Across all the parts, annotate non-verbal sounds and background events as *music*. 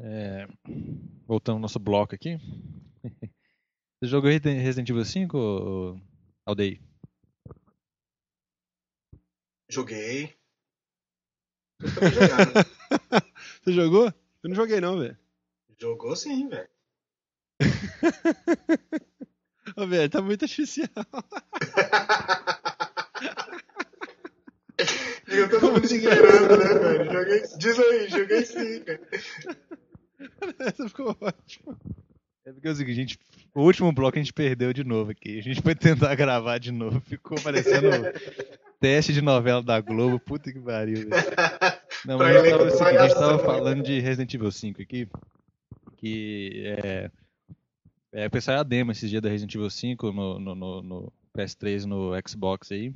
É, voltando ao nosso bloco aqui. Você jogou Resident Evil 5, Aldei? Joguei. *laughs* Você jogou? Eu não joguei não, velho. Jogou sim, velho. Ô, velho, tá muito artificial. *laughs* Eu tô muito esperando, né, velho? Joguei... Diz aí, joguei sim, cara. Essa ficou ótima. É porque é o seguinte, gente, o último bloco a gente perdeu de novo aqui. A gente foi tentar gravar de novo. Ficou parecendo teste de novela da Globo. Puta que pariu, velho. Não, mas tava, o seguinte, a gente tava falando de Resident Evil 5 aqui. Que é. É, eu pensei a demo esses dias da Resident Evil 5 no, no, no, no PS3 no Xbox aí.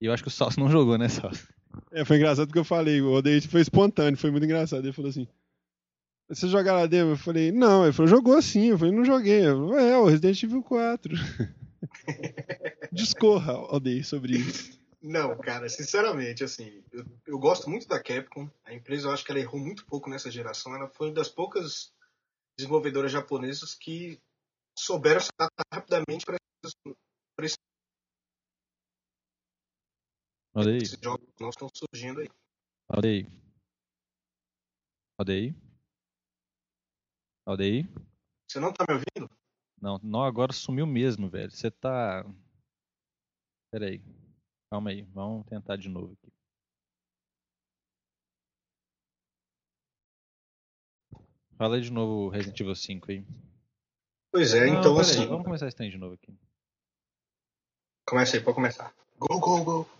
E eu acho que o Salso não jogou, né, Salso? É, foi engraçado porque eu falei, o Odeio foi espontâneo, foi muito engraçado. Ele falou assim: Você jogaram a demo? Eu falei, não. Ele falou, jogou sim. Eu falei, não joguei. Eu falei, é, o Resident Evil 4. *laughs* Discorra, Odeio, sobre isso. Não, cara, sinceramente, assim, eu, eu, gosto muito da Capcom. A empresa, eu acho que ela errou muito pouco nessa geração. Ela foi uma das poucas desenvolvedoras japonesas que souberam se adaptar rapidamente para esses, Olha aí. esses jogos que não estão surgindo aí. Olha aí. Olha aí. Olha aí. Você não tá me ouvindo? Não, não, agora sumiu mesmo, velho. Você tá. Pera aí. Calma aí, vamos tentar de novo aqui. Fala aí de novo Resident Evil 5 aí. Pois é, Não, então assim. Aí, vamos começar esse trem de novo aqui. Começa aí, pode começar. Go, go, go.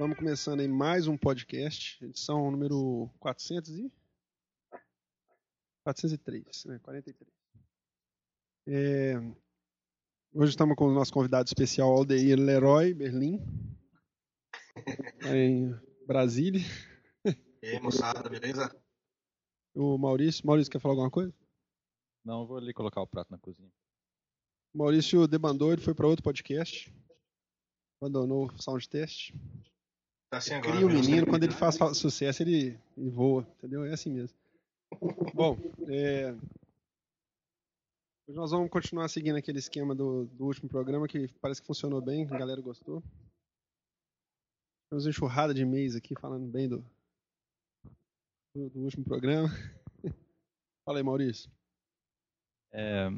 Vamos começando aí mais um podcast, edição número 400 e... 403, né? 43. É... Hoje estamos com o nosso convidado especial, Aldeir Leroy Berlim, tá em Brasília. E aí, moçada, beleza? O Maurício. Maurício, quer falar alguma coisa? Não, eu vou ali colocar o prato na cozinha. O Maurício debandou, ele foi para outro podcast. Abandonou o sound test. Tá assim agora. Cria o menino, quando ele credibilidade. faz fa- sucesso, ele, ele voa, entendeu? É assim mesmo. Bom, é... hoje nós vamos continuar seguindo aquele esquema do, do último programa que parece que funcionou bem, a galera gostou. Temos uma enxurrada de e-mails aqui falando bem do, do, do último programa. *laughs* Fala aí, Maurício. É...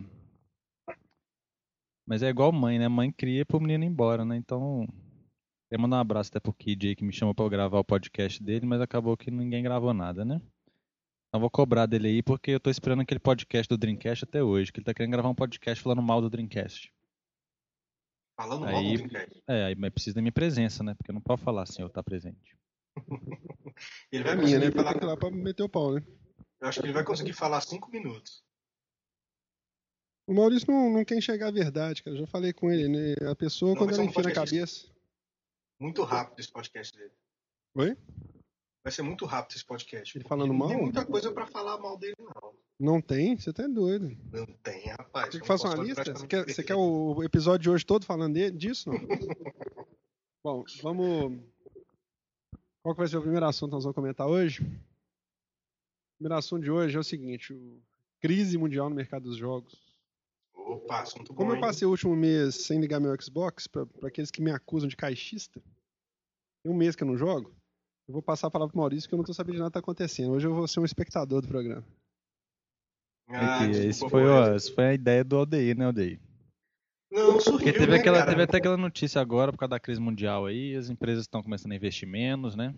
Mas é igual mãe, né? Mãe cria pro menino ir embora, né? Então. Queria mandar um abraço até pro Kid aí que me chamou pra eu gravar o podcast dele, mas acabou que ninguém gravou nada, né? Então vou cobrar dele aí porque eu tô esperando aquele podcast do Dreamcast até hoje, que ele tá querendo gravar um podcast falando mal do Dreamcast. Falando Aí- mal do Dreamcast. É, aí mas precisa da minha presença, né? Porque eu não posso falar sem eu estar presente. *laughs* Ele É vai a minha, né? falar. ir lá pra meter o pau, né? Eu acho que ele vai conseguir falar cinco minutos. O Maurício não, não quer enxergar a verdade, cara. Eu já falei com ele, né? A pessoa, Não, quando vai ela um enfia na cabeça. Muito rápido esse podcast dele. Oi? Vai ser muito rápido esse podcast. Ele falando não mal? tem muita coisa pra falar mal dele, não. Não tem? Você tá doido. Não tem, rapaz. Quer que faça não uma lista? Você quer, você quer o episódio de hoje todo falando de- disso? Não? *laughs* Bom, vamos. Qual que vai ser o primeiro assunto que nós vamos comentar hoje? O primeiro assunto de hoje é o seguinte: o... crise mundial no mercado dos jogos. Opa, assunto Como bom, eu hein? passei o último mês sem ligar meu Xbox, para aqueles que me acusam de caixista, tem um mês que eu não jogo, eu vou passar a palavra pro Maurício que eu não tô sabendo de nada que tá acontecendo. Hoje eu vou ser um espectador do programa. Ah, É esse foi, ó, foi a ideia do Aldeir, né, Aldeir? Não, surgiu, Porque teve, né, aquela, cara? teve até aquela notícia agora, por causa da crise mundial aí, as empresas estão começando a investir menos, né?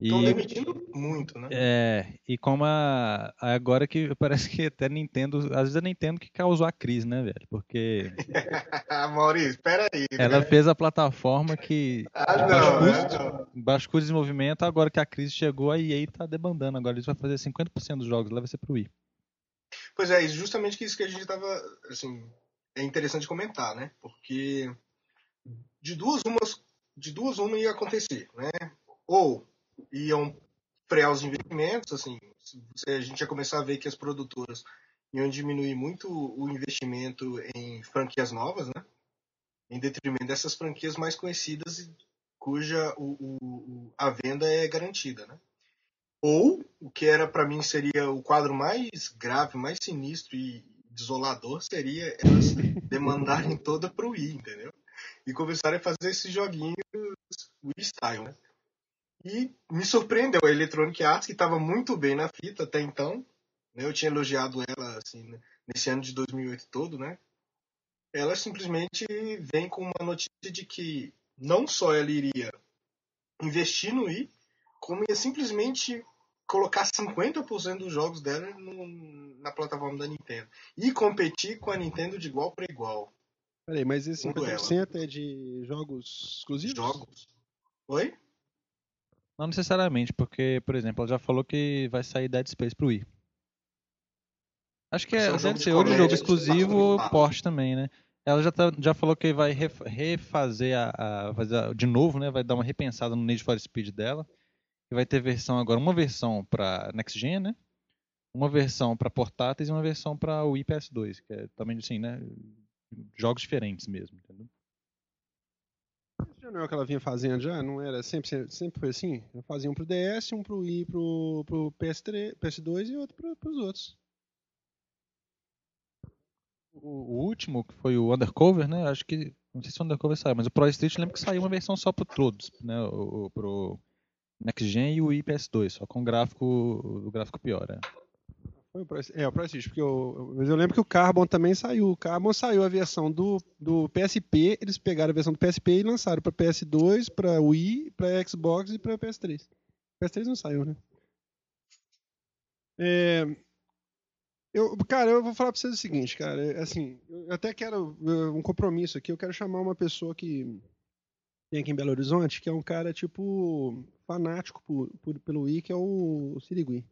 Estão demitindo muito, né? é, e como a, agora que *laughs* parece que até Nintendo, às vezes a Nintendo que causou a crise, né, velho? Porque *laughs* Maurício, espera aí. né? ela fez a plataforma que Ah, não, baixo né? custo, não. baixo custo de desenvolvimento, agora que a crise chegou, a EA tá debandando, agora eles vão fazer 50% dos jogos lá vai ser pro Wii. Pois é, justamente isso que a gente tava, assim, é interessante comentar, né? Porque de duas umas de duas uma ia acontecer, né? Ou iam frear os investimentos, assim, a gente ia começar a ver que as produtoras iam diminuir muito o investimento em franquias novas, né? Em detrimento dessas franquias mais conhecidas cuja o, o, a venda é garantida, né? Ou o que era para mim seria o quadro mais grave, mais sinistro e desolador seria elas *laughs* demandarem toda pro Wii, entendeu? E começarem a fazer esses joguinhos Wii Style, né? E me surpreendeu a Electronic Arts, que estava muito bem na fita até então. Né? Eu tinha elogiado ela assim, né? nesse ano de 2008 todo, né? Ela simplesmente vem com uma notícia de que não só ela iria investir no Wii, como ia simplesmente colocar 50% dos jogos dela no, na plataforma da Nintendo. E competir com a Nintendo de igual para igual. Peraí, mas esse 50% é de jogos exclusivos? Jogos. Oi? Não necessariamente, porque, por exemplo, ela já falou que vai sair Dead Space pro Wii. Acho que é, deve ser ou de jogo exclusivo ou porte também, né? Ela já, tá, já falou que vai refazer a, a, de novo, né? Vai dar uma repensada no Need for Speed dela. E vai ter versão agora, uma versão para Next Gen, né? Uma versão para portáteis e uma versão para o PS2, que é também assim, né? Jogos diferentes mesmo, entendeu? Não é o que ela vinha fazendo já? Não era sempre, sempre foi assim? Ela fazia um pro DS, um pro Wii, pro, pro PS3, PS2 e outro pro, pros outros. O, o, último, que foi o Undercover, né? Acho que. Não sei se o Undercover saiu, mas o Pro Street lembro que saiu uma versão só pro todos, né? O, o, pro Next Gen e o IPS2, só com gráfico, o gráfico pior, é. Foi o Pro, é, o Street, porque eu, mas eu lembro que o Carbon também saiu. O Carbon saiu a versão do, do PSP, eles pegaram a versão do PSP e lançaram para PS2, para Wii, para Xbox e para PS3. PS3 não saiu, né? É, eu, cara, eu vou falar para vocês o seguinte, cara, é, assim, eu até quero um compromisso aqui, eu quero chamar uma pessoa que tem aqui em Belo Horizonte, que é um cara, tipo, fanático por, por, pelo Wii, que é o Sirigui.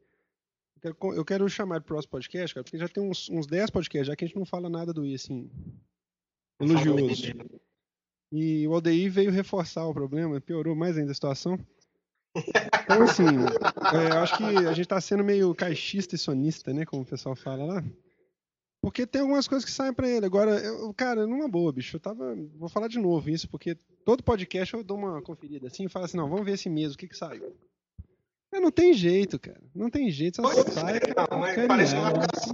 Eu quero, eu quero chamar pro próximo podcast, cara, porque já tem uns, uns 10 podcasts já que a gente não fala nada do Wii, assim, elogioso. E o Aldeir veio reforçar o problema, piorou mais ainda a situação. Então, assim, *laughs* é, eu acho que a gente tá sendo meio caixista e sonista, né? Como o pessoal fala lá. Porque tem algumas coisas que saem para ele. Agora, eu, cara, numa boa, bicho, eu tava. Vou falar de novo isso, porque todo podcast eu dou uma conferida assim e falo assim: não, vamos ver esse mês, o que que saiu. É, não tem jeito, cara. Não tem jeito. Só sai, é, não, mas parece uma assim.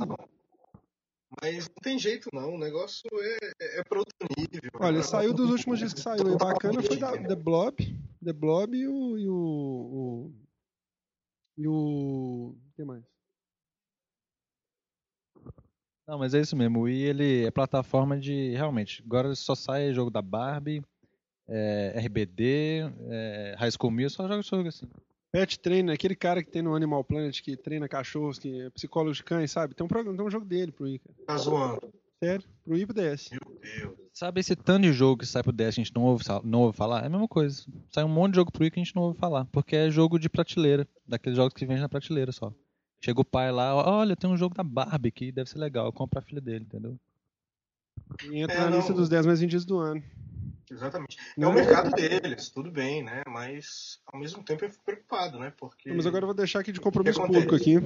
Mas não tem jeito não, o negócio é, é, é para outro nível. Olha, saiu dos últimos dias que saiu. E bacana foi da, The Blob. The Blob e o. E o, o e o. Que mais? Não, mas é isso mesmo. O Wii ele é plataforma de. Realmente, agora só sai jogo da Barbie, é, RBD, é, High School só joga jogo assim. Pet Trainer, aquele cara que tem no Animal Planet que treina cachorros, que é psicólogo de cães, sabe? Tem um, programa, tem um jogo dele pro cara. Tá zoando. Sério, pro e pro DS. Meu Deus. Sabe esse tanto de jogo que sai pro DS a gente não ouve, não ouve falar? É a mesma coisa. Sai um monte de jogo pro Wii que a gente não ouve falar. Porque é jogo de prateleira. Daqueles jogos que vende na prateleira só. Chega o pai lá, olha, tem um jogo da Barbie que deve ser legal, compra a filha dele, entendeu? E entra é, na não... lista dos 10 mais vendidos do ano. Exatamente. É o mercado deles, tudo bem, né? Mas ao mesmo tempo eu fico preocupado, né? Porque. Mas agora eu vou deixar aqui de compromisso público aqui.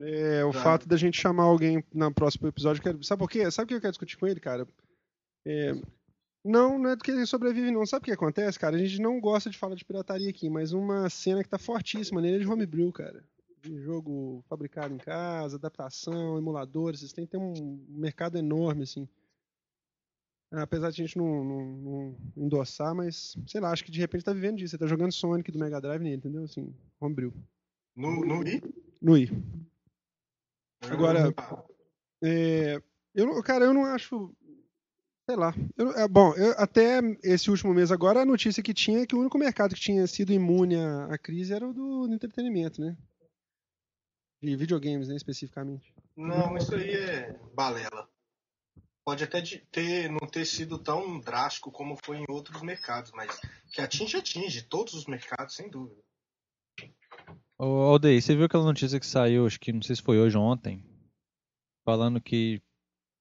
É, o fato da gente chamar alguém no próximo episódio. Quero... Sabe por quê? Sabe o que eu quero discutir com ele, cara? É... Não, não é do que ele sobrevive, não. Sabe o que acontece, cara? A gente não gosta de falar de pirataria aqui, mas uma cena que tá fortíssima nele é de homebrew, cara de jogo fabricado em casa, adaptação, emuladores, vocês têm que ter um mercado enorme, assim. Apesar de a gente não, não, não, endossar, mas sei lá, acho que de repente tá vivendo disso. Você tá jogando Sonic do Mega Drive nele, entendeu? Assim, homebrew. No, no I? No I. Agora, é, eu, cara, eu não acho. Sei lá. Eu, é, bom, eu, até esse último mês agora, a notícia que tinha é que o único mercado que tinha sido imune à, à crise era o do, do entretenimento, né? De videogames, né, especificamente. Não, isso aí é balela. Pode até ter, não ter sido tão drástico como foi em outros mercados, mas que atinge, atinge todos os mercados, sem dúvida. Ô, Aldeir, você viu aquela notícia que saiu, acho que não sei se foi hoje ou ontem, falando que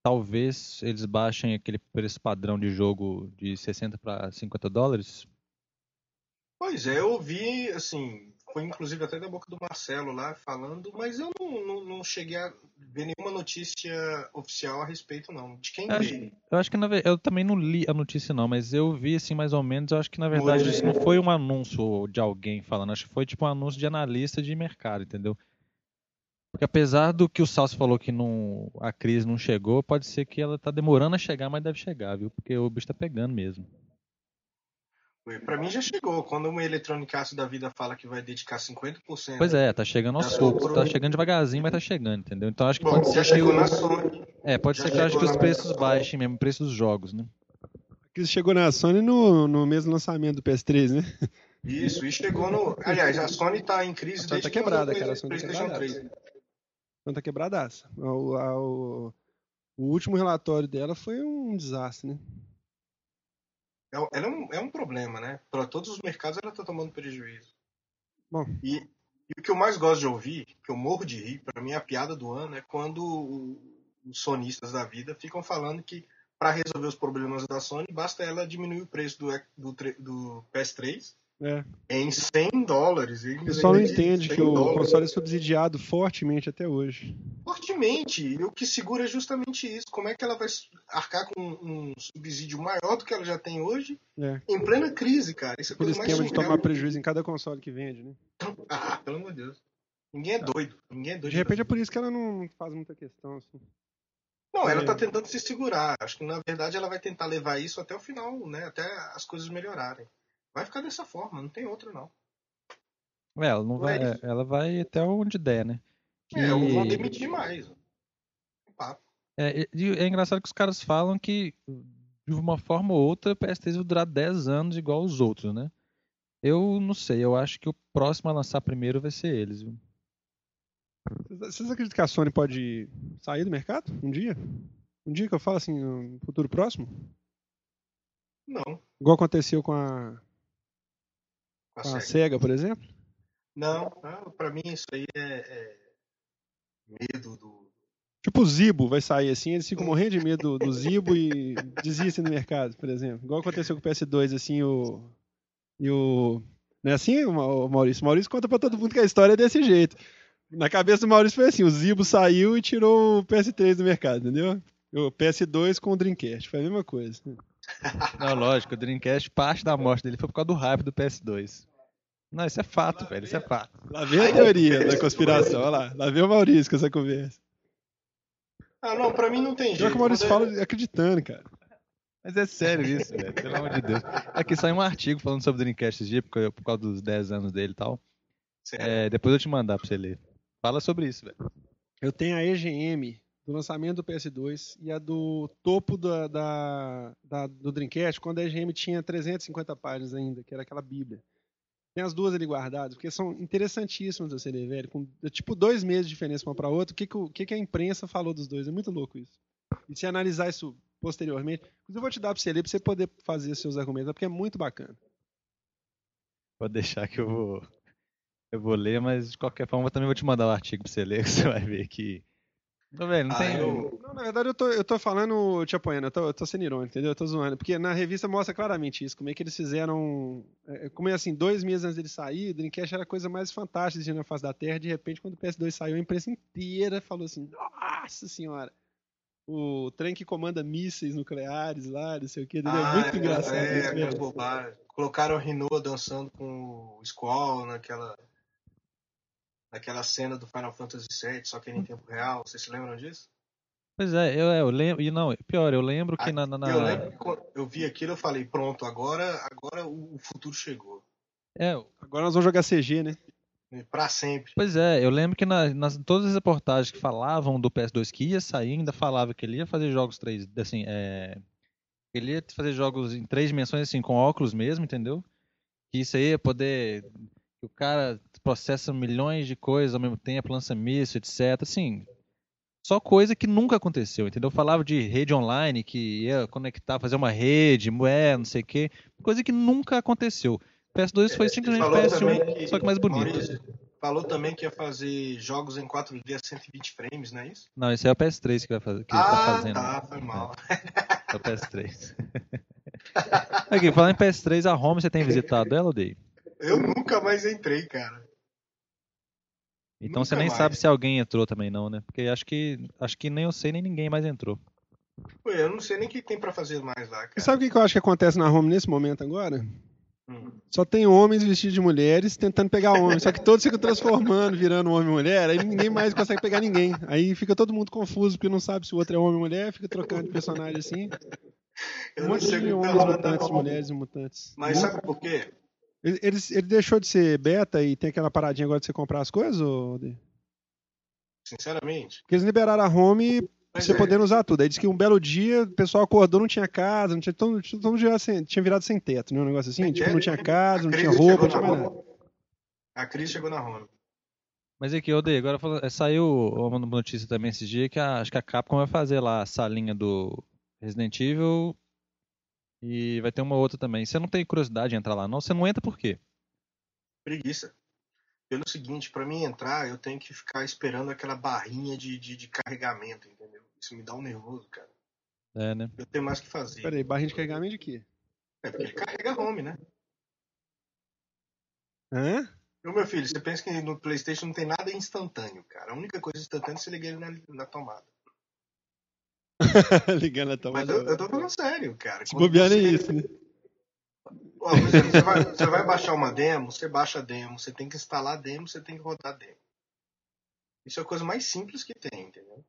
talvez eles baixem aquele preço padrão de jogo de 60 para 50 dólares? Pois é, eu ouvi, assim, foi inclusive até da boca do Marcelo lá falando, mas eu não, não, não cheguei a ver nenhuma notícia oficial a respeito, não. De quem Eu acho, veio. eu acho que na eu também não li a notícia não, mas eu vi assim mais ou menos, eu acho que na verdade Foi. isso não foi um anúncio de alguém falando, acho que foi tipo um anúncio de analista de mercado, entendeu? Porque apesar do que o Salso falou que não, a crise não chegou, pode ser que ela tá demorando a chegar, mas deve chegar, viu? Porque o bicho tá pegando mesmo. Pra mim já chegou. Quando uma Electronic Arts da vida fala que vai dedicar 50%. Pois é, tá chegando aos poucos, tá chegando devagarzinho, mas tá chegando, entendeu? Então acho que Bom, pode já ser que chegou o, na Sony. é, pode já ser que eu acho que os preços Microsoft. baixem mesmo, o preço dos jogos, né? Que chegou na Sony no, no mesmo lançamento do PS3, né? Isso, e chegou no. Aliás, a Sony tá em crise A Sony desde tá que quebrada, cara, a Sony tá PlayStation quebrada. 3. Então tá quebradaça. O, a- o, o último relatório dela foi um desastre, né? É, ela é um, é um problema, né? Para todos os mercados ela tá tomando prejuízo. Bom. E, e o que eu mais gosto de ouvir, que eu morro de rir, para mim a piada do ano é quando os sonistas da vida ficam falando que para resolver os problemas da Sony basta ela diminuir o preço do, do, do PS3 É. em 100 dólares. O pessoal não entende 100 que o dólares. console é subsidiado fortemente até hoje. Fortemente. E o que segura é justamente isso. Como é que ela vai arcar com um subsídio maior do que ela já tem hoje É. em plena crise, cara? Isso é a Aquele coisa mais esquema de tomar prejuízo em cada console que vende, né? *laughs* Ah, pelo amor de Deus. Ninguém é doido. Ninguém é doido. De repente é por isso que ela não faz muita questão, assim. Não, ela É. tá tentando se segurar. Acho que na verdade ela vai tentar levar isso até o final, né? Até as coisas melhorarem. Vai ficar dessa forma, não tem outra não. É, ela não vai, é é, ela vai até onde der, né? É, ou vão Que- demitir mais. Papo. É, é engraçado que os caras falam que, de uma forma ou outra, o PS3 vai durar 10 anos igual os outros, né? Eu não sei, eu acho que o próximo a lançar primeiro vai ser eles, viu? Vocês- Vocês acreditam que a Sony pode sair do mercado um dia? Um dia que eu falo assim, no futuro próximo? Não. Igual aconteceu com a, com a com a SEGA. Por exemplo? Não, pra mim isso aí é, é medo do. Tipo o Zibo vai sair assim, eles ficam morrendo de medo do, *laughs* Zibo e desistem do mercado, por exemplo. Igual aconteceu com o PS2, assim, o. E o. Não é assim, o Maurício? O Maurício conta pra todo mundo que a história é desse jeito. Na cabeça do Maurício foi assim: o Zibo saiu e tirou o PS3 do mercado, entendeu? O PS2 com o Dreamcast, foi a mesma coisa. Não, lógico, o Dreamcast, parte da morte dele foi por causa do hype do PS2. Não, isso é fato, velho, isso é fato. Lá vem a teoria da conspiração, olha lá. Lá vem o Maurício com essa conversa. Ah, não, pra mim não tem jeito. que o Maurício Quando é- fala acreditando, cara. Mas é sério isso, velho, pelo amor de Deus. Aqui saiu um artigo falando sobre o Dreamcast esse dia, por causa- por causa dos 10 anos dele e tal. É, depois eu te mandar pra você ler. Fala sobre isso, velho. Eu tenho a EGM do lançamento do PS2 e a do topo da, da- da- do Dreamcast, quando a EGM tinha 350 páginas ainda, que era aquela bíblia. Tem as duas ali guardadas, porque são interessantíssimas você ler, velho. Com tipo dois meses de diferença uma para outra, o que, que, que, a imprensa falou dos dois? É muito louco isso. E se analisar isso posteriormente, eu vou te dar pra você ler, pra você poder fazer seus argumentos, porque é muito bacana. Pode deixar que eu vou. Eu vou ler, mas de qualquer forma eu também vou te mandar o artigo pra você ler, *laughs* que você vai ver que. Não, velho, não Ah, tem. eu- Não, na verdade eu tô, eu tô falando, te apoiando, eu tô, eu tô sendo irônico, entendeu? Eu tô zoando. Porque na revista mostra claramente isso, como é que eles fizeram. é, Como é assim, dois meses antes dele sair, o Dreamcast era a coisa mais fantástica de na face da Terra. De repente, quando o PS2 saiu, a imprensa inteira falou assim: Nossa senhora! O trem que comanda mísseis nucleares lá, não sei o que? Ah, é muito engraçado é, isso, aquelas velho. bobagens. Colocaram o Renault dançando com o Squall naquela. Naquela cena do Final Fantasy VII, só que em tempo real. Vocês se lembram disso? Pois é, eu, eu lembro. E não, pior, eu lembro que Ah, na. na- na- Eu lembro que quando eu vi aquilo, eu falei, pronto, agora, agora o futuro chegou. É, Agora nós vamos jogar CG, né? Pra sempre. Pois é, eu lembro que na- nas todas as reportagens que falavam do PS2 que ia sair, ainda falava que ele ia fazer jogos 3, assim, é, ele ia fazer jogos em três dimensões, assim, com óculos mesmo, entendeu? Que isso aí ia poder, o cara processa milhões de coisas ao mesmo tempo, lança míssil, etc, assim, só coisa que nunca aconteceu, entendeu? Falava de rede online, que ia conectar, fazer uma rede, é, não sei o quê, coisa que nunca aconteceu. PS2 foi É, simplesmente falou PS1, também só que mais bonito. Maurício, falou também que ia fazer jogos em 4D a 120 frames, não é isso? Não, esse é o PS3 que vai fazer. Que ah, tá fazendo. tá, foi mal. É, é o PS3. *laughs* Aqui, falando em PS3, a Home você tem visitado ela, Dei? Eu nunca mais entrei, cara. Então Nunca você nem mais. sabe se alguém entrou também não, né? Porque acho que acho que nem eu sei nem ninguém mais entrou. Pô, eu não sei nem o que tem pra fazer mais lá, E cara. sabe o que eu acho que acontece na home nesse momento agora? Hum. Só tem homens vestidos de mulheres tentando pegar homens. Só que todos ficam transformando, virando homem e mulher. Aí ninguém mais consegue pegar ninguém. Aí fica todo mundo confuso, porque não sabe se o outro é homem ou mulher. Fica trocando de personagem assim. Eu Um não monte de que tá homens mutantes, mulheres e mutantes. Mas sabe por quê? Ele, ele, ele deixou de ser beta e tem aquela paradinha agora de você comprar as coisas? Ou... Porque Sinceramente. eles liberaram a home pra Mas você é, podendo usar tudo. Aí disse que um belo dia o pessoal acordou, não tinha casa, não tinha, todo, todo mundo já sem- tinha virado sem teto, né? Um negócio assim. Tipo, não tinha casa, não tinha roupa, não tinha mais nada. A Cris chegou na Home. Mas aqui, ô Dei, agora falando- é, saiu uma notícia também esses dias que a, acho que a Capcom vai fazer lá a salinha do Resident Evil e vai ter uma outra também. Você não tem curiosidade de entrar lá, não? Você não entra por quê? Preguiça. Pelo seguinte, pra mim entrar, eu tenho que ficar esperando aquela barrinha de, de, de carregamento, entendeu? Isso me dá um nervoso, cara. É, né? Eu tenho mais o que fazer. Peraí, barrinha de carregamento de quê? É porque ele carrega home, né? Hã? Ô, meu filho, você pensa que no PlayStation não tem nada instantâneo, cara. A única coisa instantânea é você ligar ele na, na tomada. *laughs* Ligando a Mas tomada. eu, eu tô falando sério, cara. Se bobear nem você- isso, né? Ó, você, vai, você vai baixar uma demo, você baixa a demo, você tem que instalar a demo, você tem que rodar a demo. Isso é a coisa mais simples que tem, entendeu?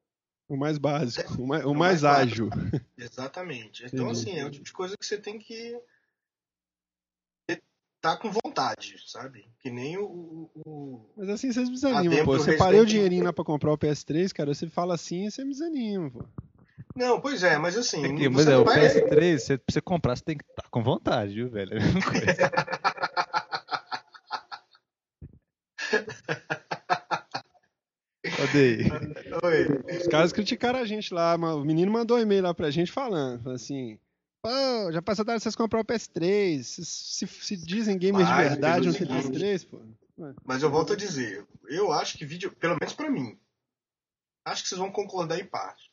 O mais básico, o mais, o o mais mais ágil. *laughs* Exatamente. Então, Entendi. assim, é o tipo de coisa que você tem que tá com vontade, sabe? Que nem o. o- o- Mas assim vocês me desanimam, pô. Você parei o dinheirinho lá pra comprar o PS3, cara. Você fala assim você me desanima, pô. Não, pois é, mas assim. Aqui, você mas é, o vai- PS3, você, pra você comprar, você tem que estar com vontade, viu, velho? É a mesma coisa. *laughs* Ô, Dei, Oi. Os caras criticaram a gente lá, mas o menino mandou um e-mail lá pra gente falando, falando assim. Pô, já passou da hora de vocês comprar o PS3. Se, se, se dizem gamers de verdade, não pelo tem seguinte, PS3, pô. Mas eu volto a dizer, eu acho que vídeo, pelo menos pra mim, acho que vocês vão concordar em parte.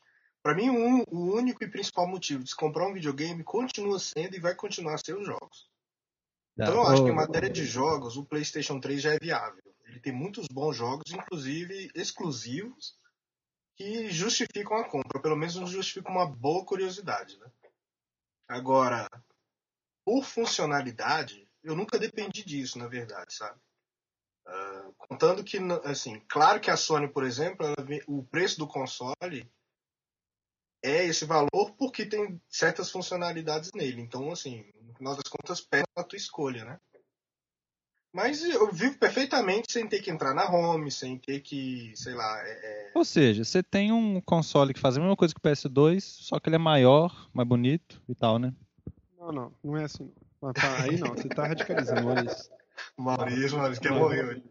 Pra mim, o, un- o único e principal motivo de se comprar um videogame continua sendo e vai continuar ser os jogos. Então eu acho que em matéria de jogos, o PlayStation 3 já é viável. Ele tem muitos bons jogos, inclusive exclusivos, que justificam a compra. Pelo menos justificam uma boa curiosidade. Né? Agora, por funcionalidade, eu nunca dependi disso, na verdade, sabe? Ah, contando que, assim, claro que a Sony, por exemplo, ela o preço do console é esse valor porque tem certas funcionalidades nele. Então, assim, no final das contas, pesa a tua escolha, né? Mas eu vivo perfeitamente sem ter que entrar na home, sem ter que, sei lá, é- é, Ou seja, você tem um console que faz a mesma coisa que o PS2, só que ele é maior, mais bonito e tal, né? Não, não, não é assim não. Pá, Aí não, você tá radicalizando, *laughs* isso. Maurício, Maurício quer morrer hoje.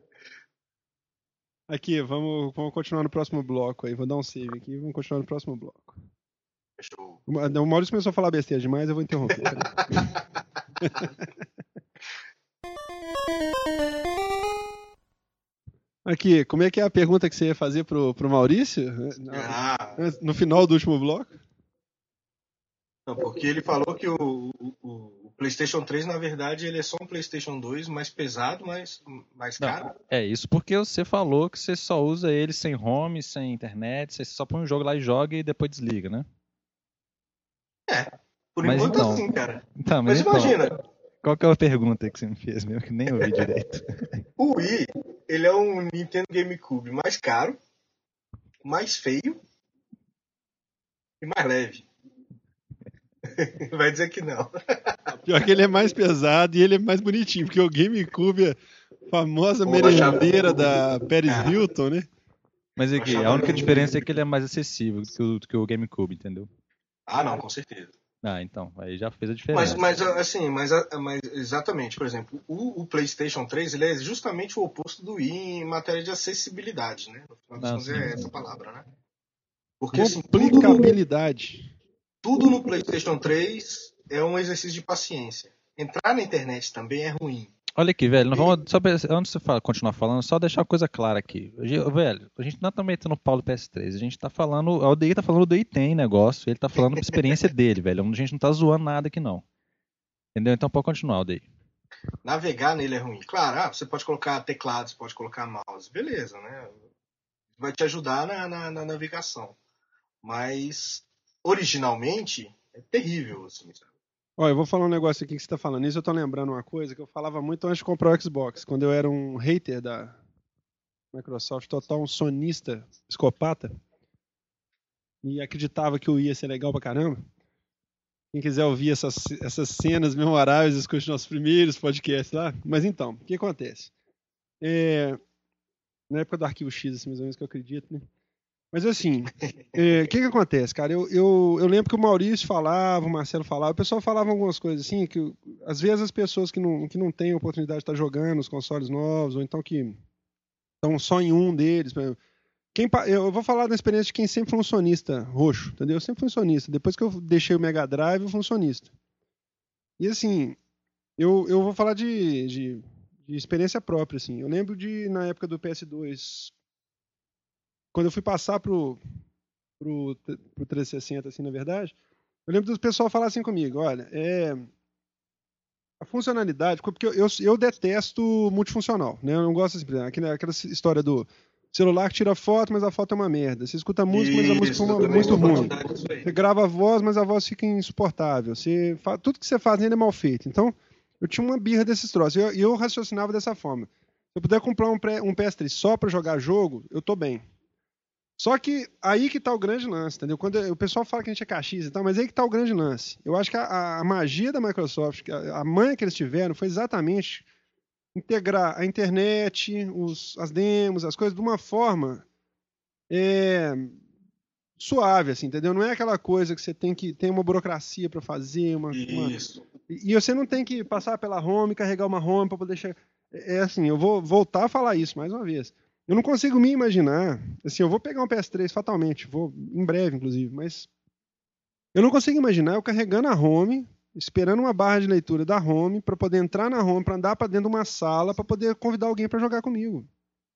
Aqui, vamos, vamos continuar no próximo bloco aí. Vou dar um save aqui e vamos continuar no próximo bloco. Fechou. O Ma- o Maurício começou a falar besteira demais, eu vou interromper. *laughs* Aqui, como é que é a pergunta que você ia fazer pro, pro Maurício? Ah, No final do último bloco? não, porque ele falou que o, o- o, o PlayStation 3, na verdade, ele é só um PlayStation 2 mais pesado, mais, mais Não, caro. É isso porque você falou que você só usa ele sem home, sem internet, você só põe um jogo lá e joga e depois desliga, né? Por Mas enquanto, então, assim, cara. Então, mas, Mas então, imagina, qual que é a pergunta que você me fez mesmo, que nem ouvi direito? *laughs* o Wii, ele é um Nintendo GameCube mais caro, mais feio e mais leve. *laughs* Vai dizer que não. *laughs* Pior que ele é mais pesado e ele é mais bonitinho, porque o GameCube é a famosa merendeira da Paris Ah. Hilton, né? Mas aqui, a única diferença é que ele é mais acessível do que o, do que o GameCube, entendeu? Ah, não, com certeza. Ah, então, aí já fez a Mas, diferença. mas assim, mas, mas exatamente, por exemplo, o, o PlayStation 3 ele é justamente o oposto do Wii em matéria de acessibilidade, né? No final das Ah, contas é essa palavra, né? Porque assim, tudo no, Complicabilidade. tudo no PlayStation 3 é um exercício de paciência. Entrar na internet também é ruim. Olha aqui, velho, não vamos, só, antes de você continuar falando, só deixar uma coisa clara aqui. Velho, a gente não tá metendo pau do PS3, a gente tá falando, o ODI tá falando, o ODI tem negócio, ele tá falando a experiência *laughs* dele, velho, a gente não tá zoando nada aqui não. Entendeu? Então pode continuar, ODI. Navegar nele é ruim. Claro, ah, você pode colocar teclados, pode colocar mouse, beleza, né? Vai te ajudar na, na, na navegação. Mas, originalmente, é terrível, assim, sabe? Olha, eu vou falar um negócio aqui que você está falando. Isso eu tô lembrando uma coisa que eu falava muito antes de comprar o Xbox, quando eu era um hater da Microsoft, total um sonista psicopata, e acreditava que o ia ser legal pra caramba. Quem quiser ouvir essas, essas cenas memoráveis, escute nossos primeiros podcasts lá. Mas então, o que acontece? É, na época do Arquivo X, assim, mais ou menos que eu acredito, né? Mas assim, o é, que que acontece, cara? Eu, eu, eu lembro que o Maurício falava, o Marcelo falava, o pessoal falava algumas coisas assim, que às vezes as pessoas que não, que não têm oportunidade de estar jogando os consoles novos, ou então que estão só em um deles, quem, eu vou falar da experiência de quem sempre foi um sonista roxo, entendeu? Eu sempre fui um sonista. Depois que eu deixei o Mega Drive, eu fui um sonista. E assim, eu, eu vou falar de, de, de experiência própria, assim. Eu lembro de, na época do PS2, quando eu fui passar pro, pro, pro 360, assim, na verdade, eu lembro do pessoal falar assim comigo, olha, é, a funcionalidade, porque eu, eu, eu, detesto multifuncional, né? Eu não gosto assim, aquela, aquela história do celular que tira foto, mas a foto é uma merda. Você escuta música, mas a música é uma, muito ruim. Você grava a voz, mas a voz fica insuportável. Você fa... Tudo que você faz nele é mal feito. Então, eu tinha uma birra desses troços. E eu, eu, raciocinava dessa forma. Se eu puder comprar um, pré, um PS3 só para jogar jogo, eu tô bem. Só que aí que tá o grande lance, entendeu? Quando o pessoal fala que a gente é caxias e tal, mas aí que tá o grande lance. Eu acho que a, a magia da Microsoft, a, a manha que eles tiveram, foi exatamente integrar a internet, os, as demos, as coisas de uma forma é, suave, assim, entendeu? Não é aquela coisa que você tem que ter uma burocracia para fazer, uma, Isso. Uma, e, e você não tem que passar pela home, carregar uma home para poder chegar. É, é assim, eu vou voltar a falar isso mais uma vez. Eu não consigo me imaginar. Assim, eu vou pegar um PS3 fatalmente, vou em breve, inclusive, mas eu não consigo imaginar eu carregando a home, esperando uma barra de leitura da home para poder entrar na home, para andar para dentro de uma sala, para poder convidar alguém para jogar comigo.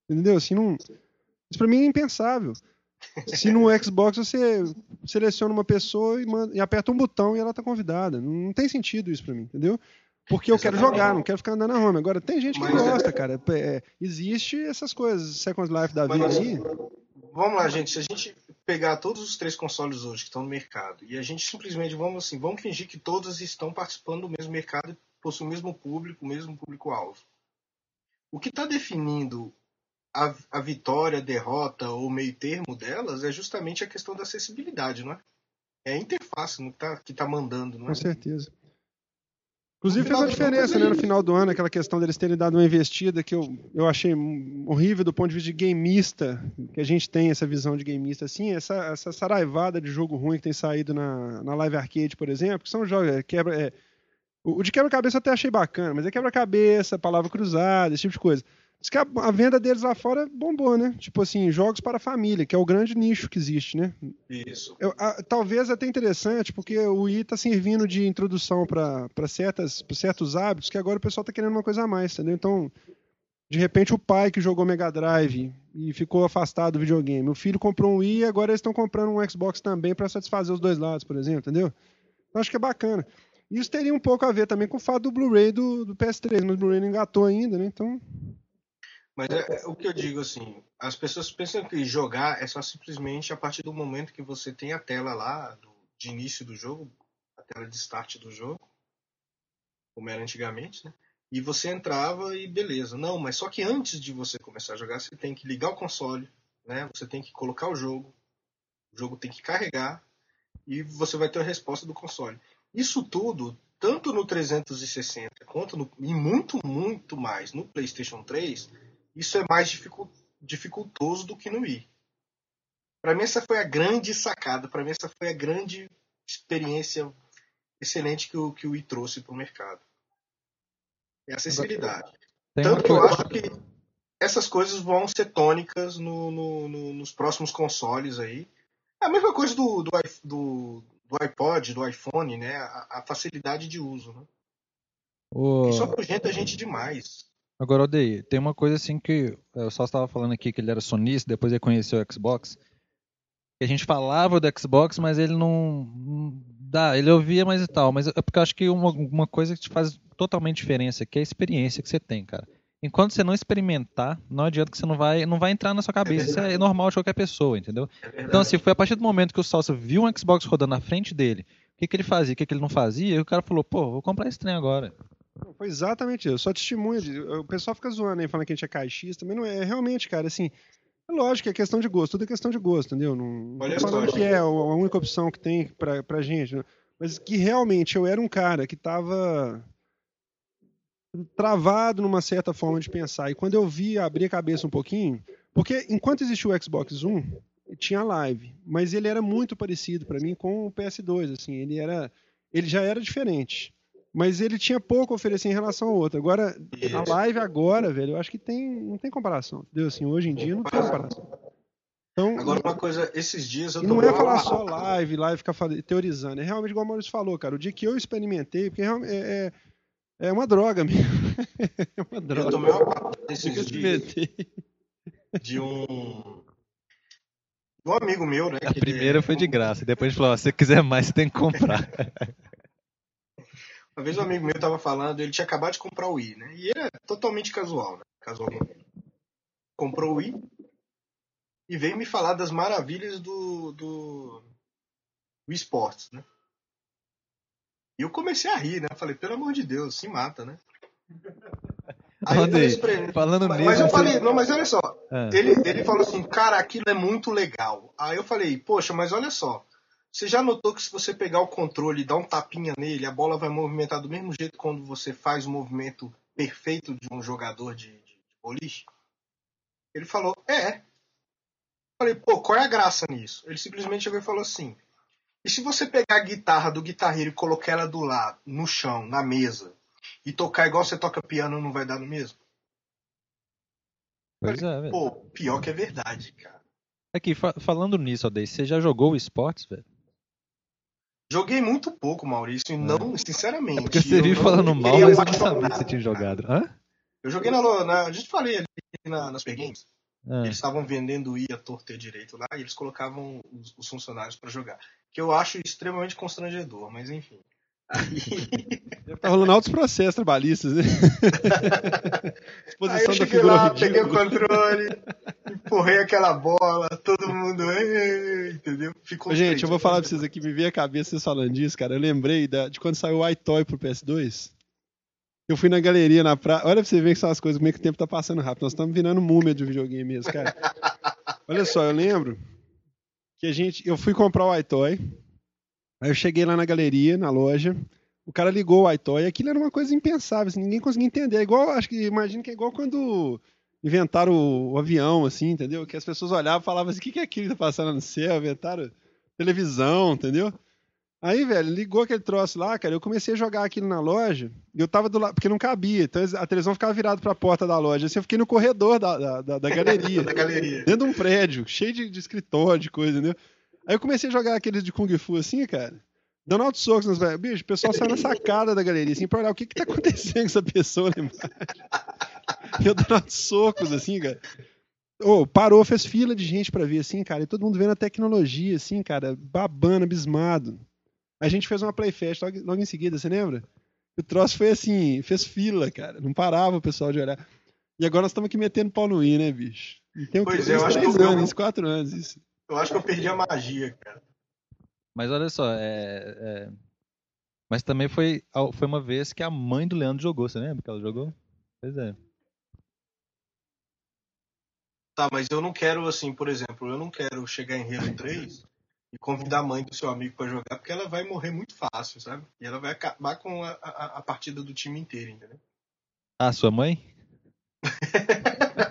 Entendeu? Assim, não... Isso para mim é impensável. Se no *laughs* Xbox você seleciona uma pessoa e, manda, e aperta um botão e ela tá convidada. Não, tem sentido isso para mim, entendeu? Porque eu quero jogar, não quero ficar andando na home. Agora, tem gente que Mas é- gosta, é... cara. É, existe essas coisas, Second Life da vida aí. Vamos lá, gente. Se a gente pegar todos os três consoles hoje que estão no mercado e a gente simplesmente vamos assim, vamos fingir que todos estão participando do mesmo mercado e possuem o mesmo público, o mesmo público-alvo. O que está definindo a, a vitória, a derrota ou meio termo delas é justamente a questão da acessibilidade, não é? É a interface que está que tá mandando, não é? Com certeza. Inclusive fez uma diferença né, no final do ano, aquela questão deles terem dado uma investida que eu, eu achei horrível do ponto de vista de gameista, que a gente tem essa visão de gameista assim, essa, essa saraivada de jogo ruim que tem saído na, na Live Arcade, por exemplo, que são jogos, é, quebra, é, o de quebra-cabeça eu até achei bacana, mas é quebra-cabeça, palavra cruzada, esse tipo de coisa. Diz que a, a, venda deles lá fora bombou, né? Tipo assim, jogos para a família, que é o grande nicho que existe, né? Isso. Eu, a, talvez até interessante, porque o Wii está servindo de introdução para certos hábitos que agora o pessoal está querendo uma coisa a mais, entendeu? Então, de repente, o pai que jogou Mega Drive e ficou afastado do videogame, o filho comprou um Wii e agora eles estão comprando um Xbox também para satisfazer os dois lados, por exemplo, entendeu? Eu acho que é bacana. Isso teria um pouco a ver também com o fato do Blu-ray do, do PS3, mas o Blu-ray não engatou ainda, né? Então, mas é, é, o que eu digo assim, as pessoas pensam que jogar é só simplesmente a partir do momento que você tem a tela lá do, de início do jogo, a tela de start do jogo, como era antigamente, né? E você entrava e beleza. Não, mas só que antes de você começar a jogar, você tem que ligar o console, né? Você tem que colocar o jogo, o jogo tem que carregar e você vai ter a resposta do console. Isso tudo, tanto no 360 quanto no, e muito, muito mais no PlayStation 3, isso é mais dificultoso do que no Wii. Para mim essa foi a grande sacada, para mim essa foi a grande experiência excelente que o, que o Wii trouxe para o mercado. É a acessibilidade. Tanto que eu acho que essas coisas vão ser tônicas no, no, no, nos próximos consoles aí. É a mesma coisa do, do, do, do iPod, do iPhone, né? A, a, facilidade de uso. Né? O... Isso afugenta a gente demais. Agora, Odei, tem uma coisa assim que é, eu só estava falando aqui que ele era sonista, depois ele conheceu o Xbox. Que a gente falava do Xbox, mas ele não. dá, ele ouvia mais e tal. Mas é porque eu acho que uma, uma coisa que te faz totalmente diferença que é a experiência que você tem, cara. Enquanto você não experimentar, não adianta que você não vai, não vai entrar na sua cabeça. Isso é normal de qualquer pessoa, entendeu? Então, assim, foi a partir do momento que o Salsa viu um Xbox rodando na frente dele, o que, que ele fazia, o que, que ele não fazia, e o cara falou, pô, vou comprar esse trem agora. Foi exatamente isso. Eu só testemunha. De, o pessoal fica zoando aí, falando que a gente é caixista, mas não é. É realmente, cara, assim. É lógico que é questão de gosto, tudo é questão de gosto, entendeu? Não, Olha tô falando que é a única opção que tem pra, pra gente. né? Mas que realmente eu era um cara que tava travado numa certa forma de pensar. E quando eu vi abrir a cabeça um pouquinho, porque enquanto existia o Xbox One, tinha live, mas ele era muito parecido para mim com o PS2, assim, ele era ele já era diferente. Mas ele tinha pouco a oferecer em relação ao outro. Agora, a live agora, velho, eu acho que tem, não tem comparação. Entendeu? Assim, hoje em dia não tem comparação. Então, Agora, uma coisa, esses dias eu e não é falar só live, live ficar teorizando. É realmente igual o Maurício falou, cara. O dia que eu experimentei, porque realmente é, é, é uma droga mesmo. *laughs* é uma Eu droga. tomei uma eu esses dias de um. De um amigo meu, né? A que ele- primeira foi de graça, e depois a gente falou, se você quiser mais, você tem que comprar. *laughs* Uma vez um amigo meu tava falando, ele tinha acabado de comprar o Wii, né? E ele é totalmente casual, né? Casualmente. Comprou o Wii e veio me falar das maravilhas do, do, do esportes, né? E eu comecei a rir, né? Falei, pelo amor de Deus, se mata, né? Aí eu Andrei, ele. falando Mas, nisso, mas eu falei, não, mas olha só, Ah, ele, ele falou assim, cara, aquilo é muito legal. Aí eu falei, poxa, mas olha só. Você já notou que se você pegar o controle e dar um tapinha nele, a bola vai movimentar do mesmo jeito quando você faz o movimento perfeito de um jogador de, de, de boliche? Ele falou, é. Falei, pô, qual é a graça nisso? Ele simplesmente chegou e falou assim: e se você pegar a guitarra do guitarreiro e colocar ela do lado, no chão, na mesa, e tocar igual você toca piano, não vai dar no mesmo? pois é, velho. Pô, pior que é verdade, cara. Aqui, fa- falando nisso, Odei, você já jogou o esportes, velho? Joguei muito pouco, Maurício, e não, sinceramente. É porque você não falando mal, mas eu não sabia que você tinha jogado. Hã? Eu joguei na, na. A gente falei ali na, nas Games. Ah, Eles estavam vendendo IA torta e direito lá e eles colocavam os, os funcionários pra jogar. Que eu acho extremamente constrangedor, mas enfim. Aí, Deve estar rolando altos processos trabalhistas, né? *laughs* aí Exposição eu da cheguei lá, peguei o ridícula. controle, empurrei aquela bola, todo mundo. Entendeu? Ficou Gente, eu vou falar pra vocês aqui, me veio a cabeça vocês falando disso, cara. Eu lembrei da- de quando saiu o iToy pro PS2. Eu fui na galeria na praia. Olha pra você ver que são as coisas, como é que o tempo tá passando rápido. Nós estamos virando múmia de videogame mesmo, cara. *laughs* Olha só, eu lembro que a gente. Eu fui comprar o iToy. Aí eu cheguei lá na galeria, na loja. O cara ligou o iToy. Aquilo era uma coisa impensável, assim, ninguém conseguia entender. É igual, acho que imagino que é igual quando inventaram o, o avião, assim, entendeu? Que as pessoas olhavam e falavam assim: o que, que é aquilo que tá passando no céu? Inventaram televisão, entendeu? Aí, velho, ligou aquele troço lá, cara. Eu comecei a jogar aquilo na loja. E eu tava do lado, porque não cabia. Então a televisão ficava virada pra porta da loja. Assim, eu fiquei no corredor da, da, da- da galeria. *laughs* da galeria. dentro de um prédio, cheio de, de escritório, de coisa, entendeu? Aí eu comecei a jogar aqueles de Kung Fu assim, cara. Dando altos socos nos velhos. Bicho, o pessoal saiu na sacada da galeria, assim, pra olhar o que que tá acontecendo com essa pessoa lá embaixo. E eu dando altos socos, assim, cara. Ô, parou, fez fila de gente pra ver, assim, cara. E todo mundo vendo a tecnologia, assim, cara, babando, abismado. A gente fez uma playfest logo, logo em seguida, você lembra? O troço foi assim, fez fila, cara. Não parava o pessoal de olhar. E agora nós estamos aqui metendo pau no I, né, bicho? Tem Pois é, eu acho que três eu- eu- anos, uns quatro anos, isso. Eu acho que eu perdi a magia, cara. Mas olha só, é, é- Mas também foi, foi uma vez que a mãe do Leandro jogou, você lembra que ela jogou? Pois é. Tá, mas eu não quero, assim, por exemplo, eu não quero chegar em Halo 3 e convidar a mãe do seu amigo pra jogar, porque ela vai morrer muito fácil, sabe? E ela vai acabar com a, a, a partida do time inteiro, entendeu? Ah, sua mãe? *laughs*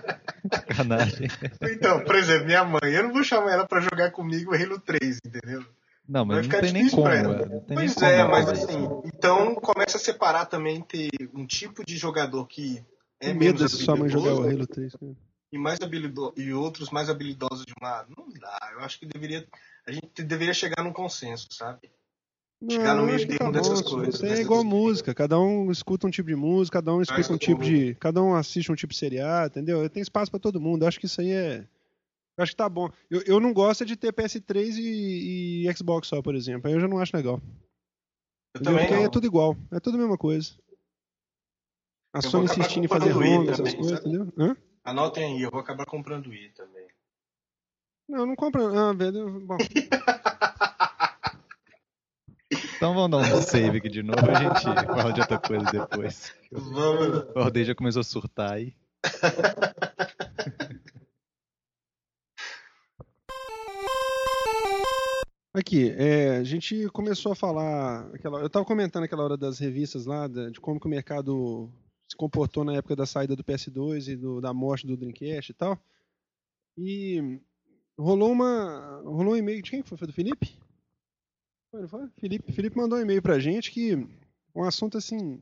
Sacanagem. Então, por exemplo, minha mãe, eu não vou chamar ela pra jogar comigo Halo 3, entendeu? Não, Vai mas não ficar tem nem difícil como, pra ela. velho. Não tem Pois nem como é, ela mas assim, isso. então começa a separar também entre um tipo de jogador que é Tem medo menos sua mãe jogar o Halo 3, cara. e mais habilido e outros mais habilidosos de um lado. Não dá. Eu acho que deveria a gente deveria chegar num consenso, sabe? Chegar no Não, meio acho que termo tá dessas bom, coisas, é igual coisas. música. Cada um escuta um tipo de música, cada um explica um escuta tipo de. Cada um assiste um tipo de seriado, entendeu? Tem espaço pra todo mundo. Eu acho que isso aí é. Eu acho que tá bom. Eu, eu não gosto é de ter PS3 e, e Xbox só, por exemplo. Aí eu já não acho legal. Eu Entendeu? também Porque aí é não. tudo igual. É tudo a mesma coisa. A Eu Sony insistindo em fazer ROM, essas coisas, sabe? entendeu? Hã? Anotem aí, eu vou acabar comprando o i também. Não, não compra. Ah, velho. Bom, *laughs* Então vamos dar um *laughs* save aqui de novo, a gente fala de outra coisa depois. Vamos. O Ordem já começou a surtar aí. Aqui, é, a gente começou a falar. Aquela, eu estava comentando aquela hora das revistas lá, de como que o mercado se comportou na época da saída do PS2 e do- da morte do Dreamcast e tal. E rolou uma. Rolou um e-mail. De quem que foi? Foi do Felipe? Foi, não foi? Felipe, Felipe mandou um e-mail pra gente que um assunto assim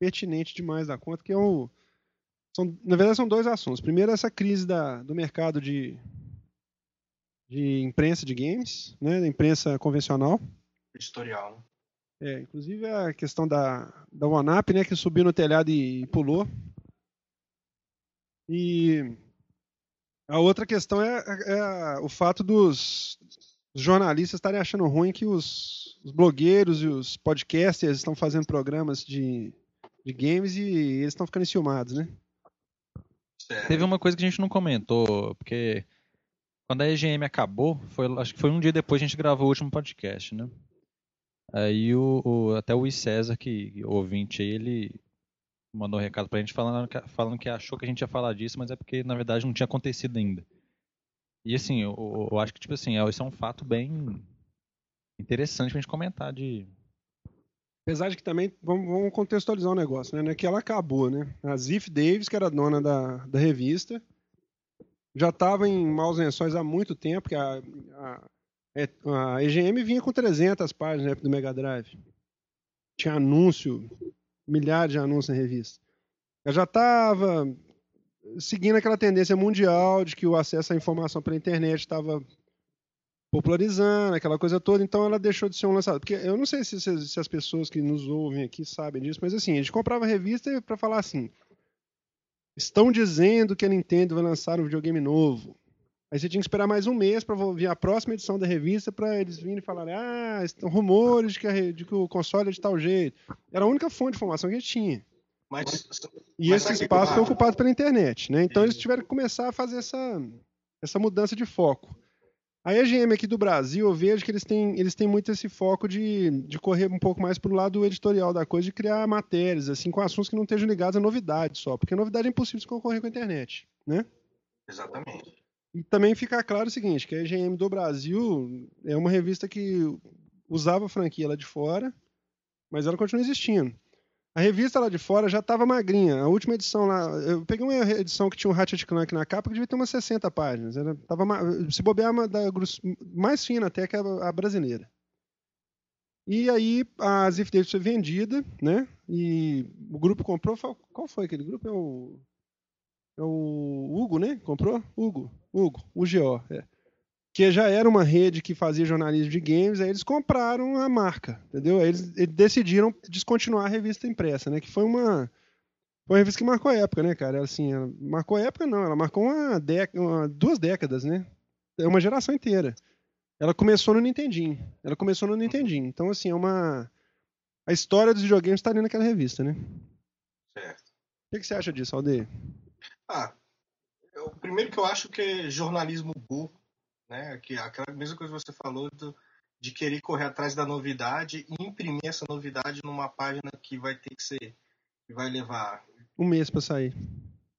pertinente demais da conta, que é o. São, na verdade, são dois assuntos. Primeiro, essa crise da, do mercado de, de imprensa de games, né, da imprensa convencional. Editorial. É, inclusive a questão da, da OneUp, né, que subiu no telhado e, pulou. E a outra questão é, é a- o fato dos jornalistas estarem achando ruim que os, os blogueiros e os podcasters estão fazendo programas de, de games e eles estão ficando enciumados, né? Teve uma coisa que a gente não comentou, porque quando a EGM acabou, foi, acho que foi um dia depois que a gente gravou o último podcast, né? Aí o, o- até o I César, que ouvinte aí, ele mandou um recado pra gente falando falando que achou que a gente ia falar disso, mas é porque na verdade não tinha acontecido ainda. E assim, eu, eu- acho que tipo assim, é- isso é um fato bem interessante pra gente comentar de Apesar de que também, vamos, vamos contextualizar o negócio, né? É que ela acabou, né? A Ziff Davis, que era dona da, da revista, já estava em maus lençóis há muito tempo, que a, a, é- a EGM vinha com 300 páginas na época do Mega Drive. Tinha anúncio, milhares de anúncios na revista. Ela já estava seguindo aquela tendência mundial de que o acesso à informação pela internet estava popularizando, aquela coisa toda, então ela deixou de ser um lançador. Porque eu não sei se, se- se as pessoas que nos ouvem aqui sabem disso, mas assim, a gente comprava revista para falar assim: estão dizendo que a Nintendo vai lançar um videogame novo. Aí você tinha que esperar mais um mês para vir a próxima edição da revista para eles virem e falarem: ah, estão rumores de que, a de que o console é de tal jeito. Era a única fonte de informação que a gente tinha. Mas E Mas esse que espaço foi acho? ocupado pela internet, né? Então eles tiveram que começar a fazer essa, essa mudança de foco. A EGM aqui do Brasil, eu vejo que eles têm, eles têm muito esse foco de, de correr um pouco mais pro lado editorial da coisa, de criar matérias, assim, com assuntos que não estejam ligados a novidade só, porque novidade é impossível de concorrer com a internet, né? Exatamente. E também fica claro o seguinte, que a EGM do Brasil é uma revista que usava a franquia lá de fora, mas ela continua existindo. A revista lá de fora já estava magrinha. A última edição lá, eu peguei uma edição que tinha um Ratchet Clank na capa que devia ter umas 60 páginas. Ela tava se bobear uma da mais fina até que a, a brasileira. E aí a Ziff Davis foi vendida, né? E o grupo comprou. Qual foi aquele grupo? É o é o Hugo, né? Comprou? Hugo. Hugo. UGO. É. Que já era uma rede que fazia jornalismo de games, aí eles compraram a marca, entendeu? Aí eles, decidiram descontinuar a revista impressa, né? Que foi uma. Foi uma revista que marcou a época, né, cara? Assim, ela marcou a época, não, ela marcou uma década, uma- duas décadas, né? É uma geração inteira. Ela começou no Nintendinho. Ela começou no Nintendinho. Então, assim, é uma. A história dos videogames está ali naquela revista, né? O Certo. que, que você acha disso, Aldeia? Ah, eu, primeiro que eu acho que é jornalismo burro, né? Que é aquela mesma coisa que você falou do- de querer correr atrás da novidade e imprimir essa novidade numa página que vai ter que ser, que vai levar Um mês pra sair.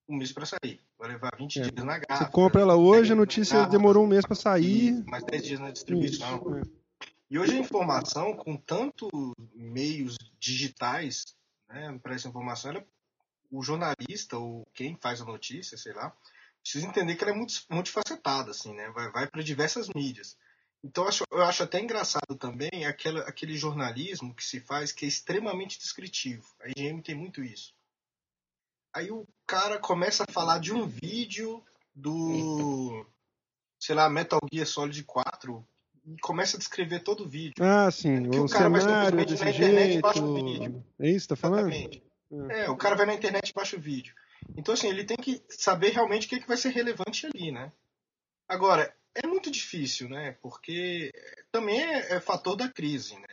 um mês para sair, vai levar 20 É. dias na Você gráfica. compra ela hoje, a notícia gráfica, demorou um mês pra sair. mais 10 dias na Isso, distribuição. é. E hoje a informação, com tantos meios digitais né, para essa informação, ela- o jornalista ou quem faz a notícia, sei lá, precisa entender que ela é muito multifacetada, assim, né? Vai, vai para diversas mídias. Então eu acho, eu acho até engraçado também aquela, aquele jornalismo que se faz que é extremamente descritivo. A IGM tem muito isso. Aí o cara começa a falar de um vídeo do, sei lá, Metal Gear Solid 4 e começa a descrever todo o vídeo. Ah, sim. Que o, o cara vai simplesmente na internet jeito. baixa o vídeo. É isso tá falando? Exatamente. É, o cara vai na internet e baixa o vídeo. Então, assim, ele tem que saber realmente o que, é que vai ser relevante ali, né? Agora, é muito difícil, né? Porque também é, é fator da crise, né?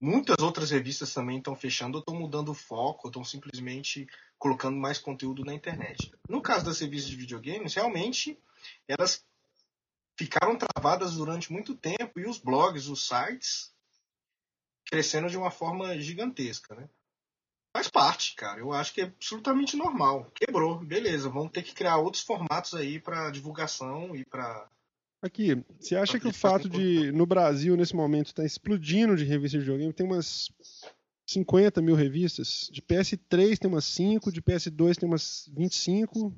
Muitas outras revistas também estão fechando ou estão mudando o foco, estão simplesmente colocando mais conteúdo na internet. No caso das revistas de videogames, realmente elas ficaram travadas durante muito tempo e os blogs, os sites crescendo de uma forma gigantesca, né? Faz parte, cara. Eu acho que é absolutamente normal. Quebrou, beleza. Vão ter que criar outros formatos aí para divulgação e para Aqui, você acha que o fato de, no Brasil, nesse momento, estar explodindo de revista de videogame, tem umas 50 mil revistas. De PS3 tem umas 5, de PS2 tem umas 25,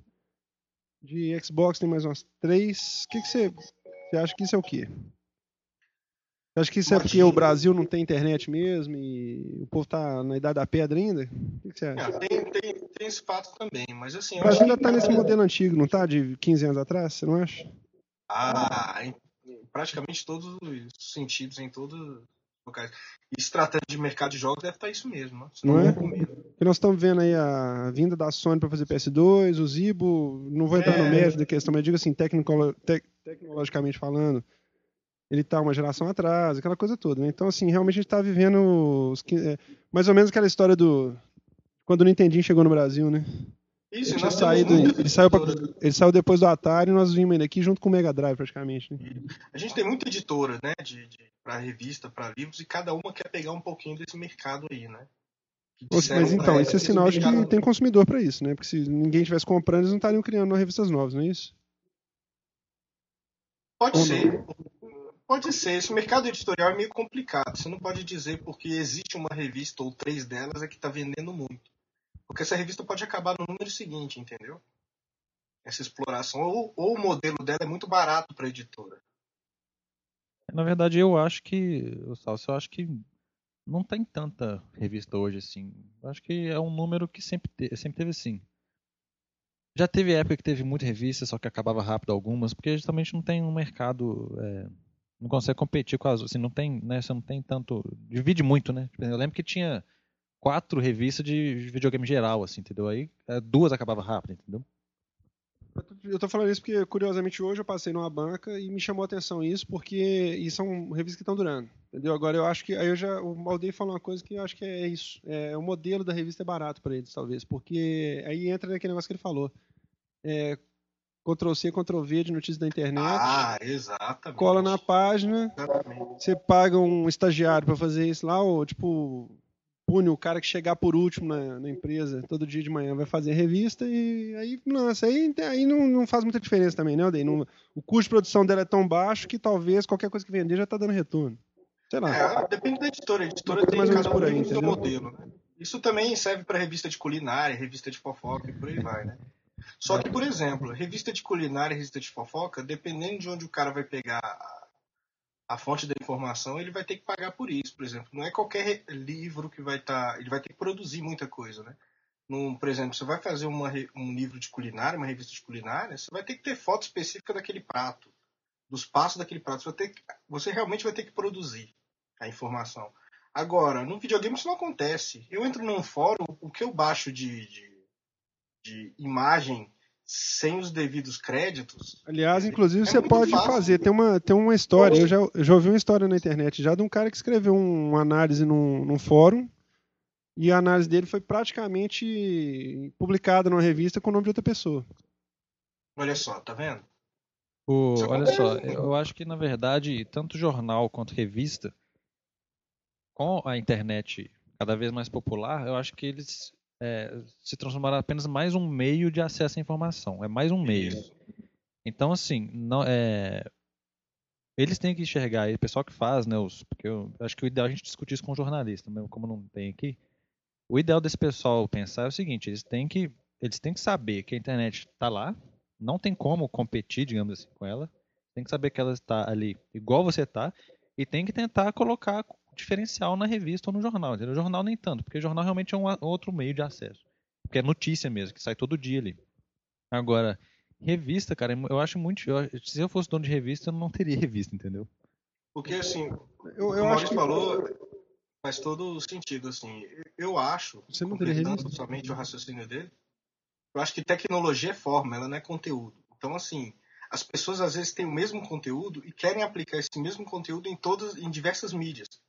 de Xbox tem mais umas 3. O que, que você, você acha que isso é o quê? Você acha que isso é porque o Brasil não tem internet mesmo e o povo tá na idade da pedra ainda? O que, que você acha? É, tem, tem, tem esse fato também, mas assim. O eu Brasil acho ainda que- tá nesse modelo antigo, não tá? De 15 anos atrás, você não acha? Ah, em praticamente todos os sentidos, em todos os locais. E se tratando de mercado de jogos, deve estar isso mesmo, né? Senão Não é? eu vou com medo. Porque nós estamos vendo aí a vinda da Sony para fazer PS2, o Zibo, não vou entrar no É. mérito da questão, mas digo assim, tecnico- tec- tecnologicamente falando, ele está uma geração atrás, aquela coisa toda. Né? Então, assim, realmente a gente está vivendo os é, mais ou menos aquela história do quando o Nintendinho chegou no Brasil, né? Isso, Ele, saído, ele, saiu pra- ele saiu depois do Atari e nós vimos ele aqui junto com o Mega Drive, praticamente. Né? A gente tem muita editora, né, de, de, para revista, para livros, e cada uma quer pegar um pouquinho desse mercado aí, né? Mas então, isso é sinal de que mercado- tem consumidor para isso, né? Porque se ninguém estivesse comprando, eles não estariam criando revistas novas, não é isso? Pode Ou ser. Pode ser. Esse mercado editorial é meio complicado. Você não pode dizer porque existe uma revista ou três delas é que está vendendo muito. Porque essa revista pode acabar no número seguinte, entendeu? Essa exploração. Ou, ou o modelo dela é muito barato para a editora. Na verdade, eu acho que, Salso, eu acho que não tem tanta revista hoje assim. Eu acho que é um número que sempre, te- sempre teve assim. Já teve época que teve muita revista, só que acabava rápido algumas, porque justamente não tem um mercado, é, não consegue competir com as, assim, não tem, né, você não tem tanto, divide muito, né? Tipo, Eu lembro que tinha quatro revistas de videogame geral, assim, entendeu? Aí é, duas acabava rápido, entendeu? Eu tô falando isso porque, curiosamente, hoje eu passei numa banca e me chamou a atenção isso, porque isso são revistas que estão durando. Entendeu? Agora eu acho que. Aí eu já. O Maldei falou uma coisa que eu acho que é isso. É, o modelo da revista é barato para eles, talvez. Porque aí entra naquele negócio que ele falou. É, Ctrl C, Ctrl V de notícias da internet. Ah, exatamente. cola na página, Exatamente. você paga um estagiário para fazer isso lá, ou tipo, pune o cara que chegar por último na, na empresa todo dia de manhã vai fazer a revista e aí lança. Aí, aí não, não faz muita diferença também, né, Aldei? Não- o custo de produção dela é tão baixo que talvez qualquer coisa que vender já tá dando retorno. Sei lá. É, depende da editora. A editora tem mais ou menos um por aí, entendeu? modelo. Né? Isso também serve para revista de culinária, revista de fofoca e por aí vai, né? Só que, por exemplo, revista de culinária e revista de fofoca, dependendo de onde o cara vai pegar a, a fonte da informação, ele vai ter que pagar por isso, por exemplo. Não é qualquer livro que vai estar. ele vai ter que produzir muita coisa, né? Num, por exemplo, você vai fazer uma um livro de culinária, uma revista de culinária, você vai ter que ter foto específica daquele prato, dos passos daquele prato. Você, ter você realmente vai ter que produzir a informação. Agora, no videogame isso não acontece. Eu entro num fórum, o que eu baixo de, de, de imagem sem os devidos créditos. Aliás, inclusive, É você pode fácil. fazer. Tem uma, tem uma história. Eu já, eu já ouvi uma história na internet já de um cara que escreveu um- uma análise num, num fórum. E a análise dele foi praticamente publicada numa revista com o nome de outra pessoa. Olha só, tá vendo? O- olha só, eu acho que na verdade, tanto jornal quanto revista, com a internet cada vez mais popular, eu acho que eles é, se transformaram apenas mais um meio de acesso à informação. É mais um meio. Isso. Então, assim, não, é, eles têm que enxergar, o pessoal que faz, né, os, porque eu acho que o ideal é a gente discutir isso com o jornalista, mesmo como não tem aqui. O ideal desse pessoal pensar é o seguinte, eles têm que, eles têm que saber que a internet está lá, não tem como competir, digamos assim, com ela, tem que saber que ela está ali igual você está, e tem que tentar colocar diferencial na revista ou no jornal. Entendeu? O jornal nem tanto, porque o jornal realmente é um outro meio de acesso. Porque é notícia mesmo, que sai todo dia ali. Agora, Revista, cara, eu acho muito. Eu, se eu fosse dono de revista, eu não teria *laughs* revista, entendeu? Porque, assim, Eu, o eu acho Maurício que. falou faz todo sentido, assim. Eu acho, Você não teria revista? somente o raciocínio dele, eu acho que tecnologia é forma, ela não é conteúdo. Então, assim, as pessoas às vezes têm o mesmo conteúdo e querem aplicar esse mesmo conteúdo em todas, em diversas mídias.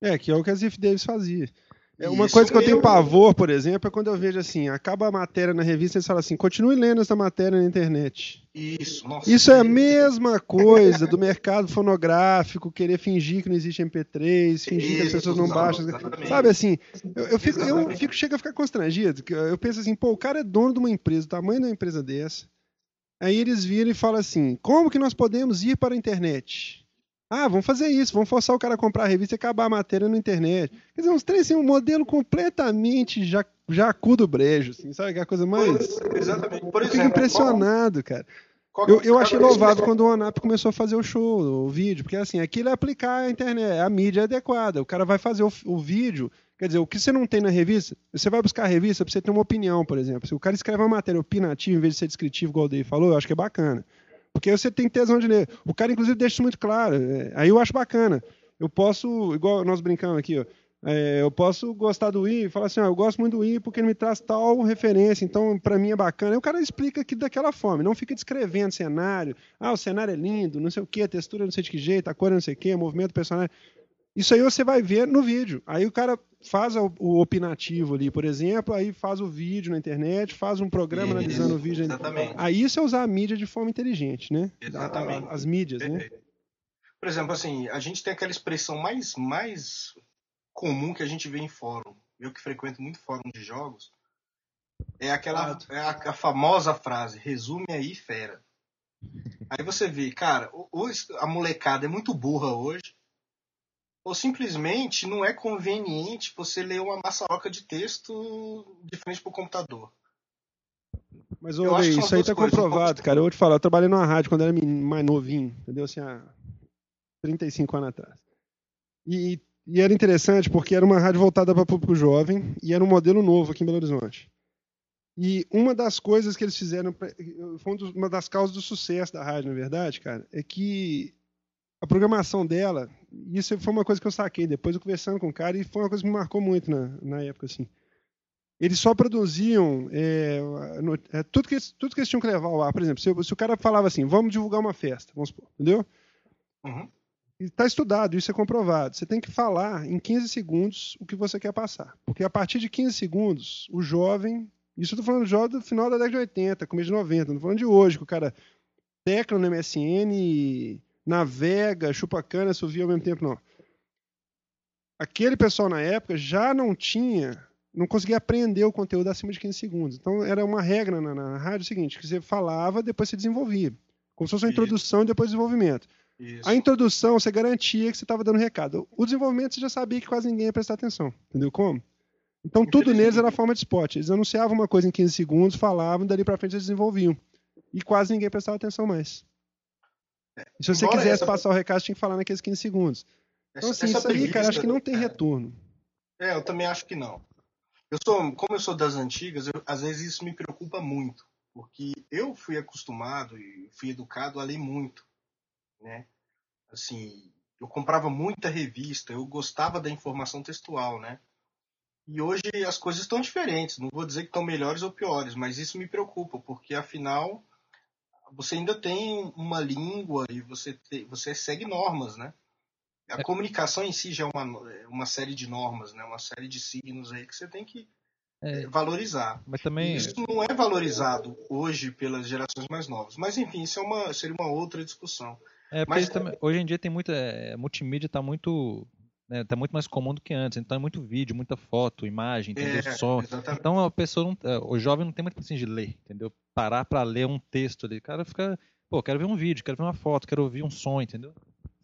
É, que é o que a Ziff Davis fazia. É uma Isso coisa que eu tenho pavor, por exemplo, é quando eu vejo assim, acaba a matéria na revista e eles falam assim, continue lendo essa matéria na internet. Isso, nossa. Isso é a mesma coisa do mercado fonográfico, querer fingir que não existe MP3, fingir que as Isso, pessoas não baixam. exatamente. Sabe assim, eu, eu fico, eu fico, chego a ficar constrangido. Eu penso assim, pô, o cara é dono de uma empresa, o tamanho de uma empresa dessa. Aí eles viram e falam assim, como que nós podemos ir para a internet? Ah, vamos fazer isso, vamos forçar o cara a comprar a revista e acabar a matéria na internet. Quer dizer, uns três, assim, um modelo completamente já, jacu do brejo, assim, sabe? Que é a coisa mais... Exatamente. Por Eu fico impressionado, cara. qual- qual Eu, é eu achei louvável desse quando o ONAP começou a fazer o show, o vídeo, porque assim, aquilo é aplicar a internet, a mídia é adequada. O cara vai fazer o, o vídeo, quer dizer, o que você não tem na revista, você vai buscar a revista pra você ter uma opinião, por exemplo. Se o cara escreve uma matéria opinativa em vez de ser descritivo, igual o Dave falou, eu acho que é bacana. Porque você tem tesão de ler. O cara, inclusive, deixa isso muito claro. é, aí eu acho bacana. Eu posso, igual nós brincamos aqui, ó. é, eu posso gostar do I e falar assim, ah, eu gosto muito do I porque ele me traz tal referência, então pra mim é bacana. Aí o cara explica aqui daquela forma, não fica descrevendo cenário. Ah, o cenário é lindo, não sei o que, a textura não sei de que jeito, a cor é não sei o que, o movimento do personagem. Isso aí você vai ver no vídeo. Aí o cara faz o, o opinativo ali, por exemplo, aí faz o vídeo na internet, faz um programa Isso, analisando o vídeo. Exatamente. Aí isso é usar a mídia de forma inteligente, né? Exatamente. A- As mídias, né? Por exemplo, assim, a gente tem aquela expressão mais, mais comum que a gente vê em fórum. Eu que frequento muito fórum de jogos. É aquela é a, a famosa frase, resume aí, fera. Aí você vê, cara, ou a molecada é muito burra hoje, ou simplesmente não é conveniente você ler uma maçaroca de texto de frente pro computador. Mas, são isso aí tá coisas, comprovado, cara. Eu vou te falar, eu trabalhei numa rádio quando era mais novinho, entendeu? Assim, há 35 anos atrás. E, e era interessante porque era uma rádio voltada para público jovem e era um modelo novo aqui em Belo Horizonte. E uma das coisas que eles fizeram, foi um uma das causas do sucesso da rádio, na verdade, cara, é que a programação dela, isso foi uma coisa que eu saquei depois, eu conversando com o cara, e foi uma coisa que me marcou muito na, na época, assim. Eles só produziam é, no- é, tudo, que, eles- tudo que eles tinham que levar ao ar. Por exemplo, se, o- se o cara falava assim, vamos divulgar uma festa, vamos supor, entendeu? Uhum. Está estudado, isso é comprovado. Você tem que falar em 15 segundos o que você quer passar. Porque a partir de 15 segundos, o jovem. Isso eu estou falando do jovem do final da década de 80, começo de 90. Não estou falando de hoje, que o cara tecla no MSN, navega, chupa cana, assovia ao mesmo tempo, não. Aquele pessoal na época já não tinha. Não conseguia aprender o conteúdo acima de 15 segundos. Então era uma regra na, na rádio o seguinte: que você falava, depois você desenvolvia. Como se fosse uma Isso. introdução e depois desenvolvimento. Isso. A introdução, você garantia que você estava dando recado. O desenvolvimento, você já sabia que quase ninguém ia prestar atenção. Entendeu como? Então, tudo neles era forma de spot. Eles anunciavam uma coisa em 15 segundos, falavam, dali pra frente eles desenvolviam. E quase ninguém prestava atenção mais. E se você Embora quisesse essa- passar o recado, tinha que falar naqueles 15 segundos. Então, Essa- assim, essa isso aí, cara, acho que não tem é. retorno. É, eu também acho que não. Eu sou, como eu sou das antigas, eu- às vezes isso me preocupa muito, porque eu fui acostumado e fui educado a ler muito, né? Assim, eu comprava muita revista, eu gostava da informação textual, né? E hoje as coisas estão diferentes. Não vou dizer que estão melhores ou piores, mas isso me preocupa, porque afinal você ainda tem uma língua e você, te- você segue normas, né? A É. comunicação em si já é uma, é uma série de normas, né? Uma série de signos aí que você tem que É, eh, valorizar. mas também. isso não é valorizado hoje pelas gerações mais novas. Mas enfim, isso é uma, seria uma outra discussão. É, Mas- também- hoje em dia tem muita. É, multimídia tá muito. Né, tá muito mais comum do que antes. Então é muito vídeo, muita foto, imagem, entendeu? É, Som. exatamente. Então a pessoa não, é, o jovem não tem muito paciência de ler, entendeu? Parar pra ler um texto ali. O cara fica, pô, quero ver um vídeo, quero ver uma foto, quero ouvir um som, entendeu?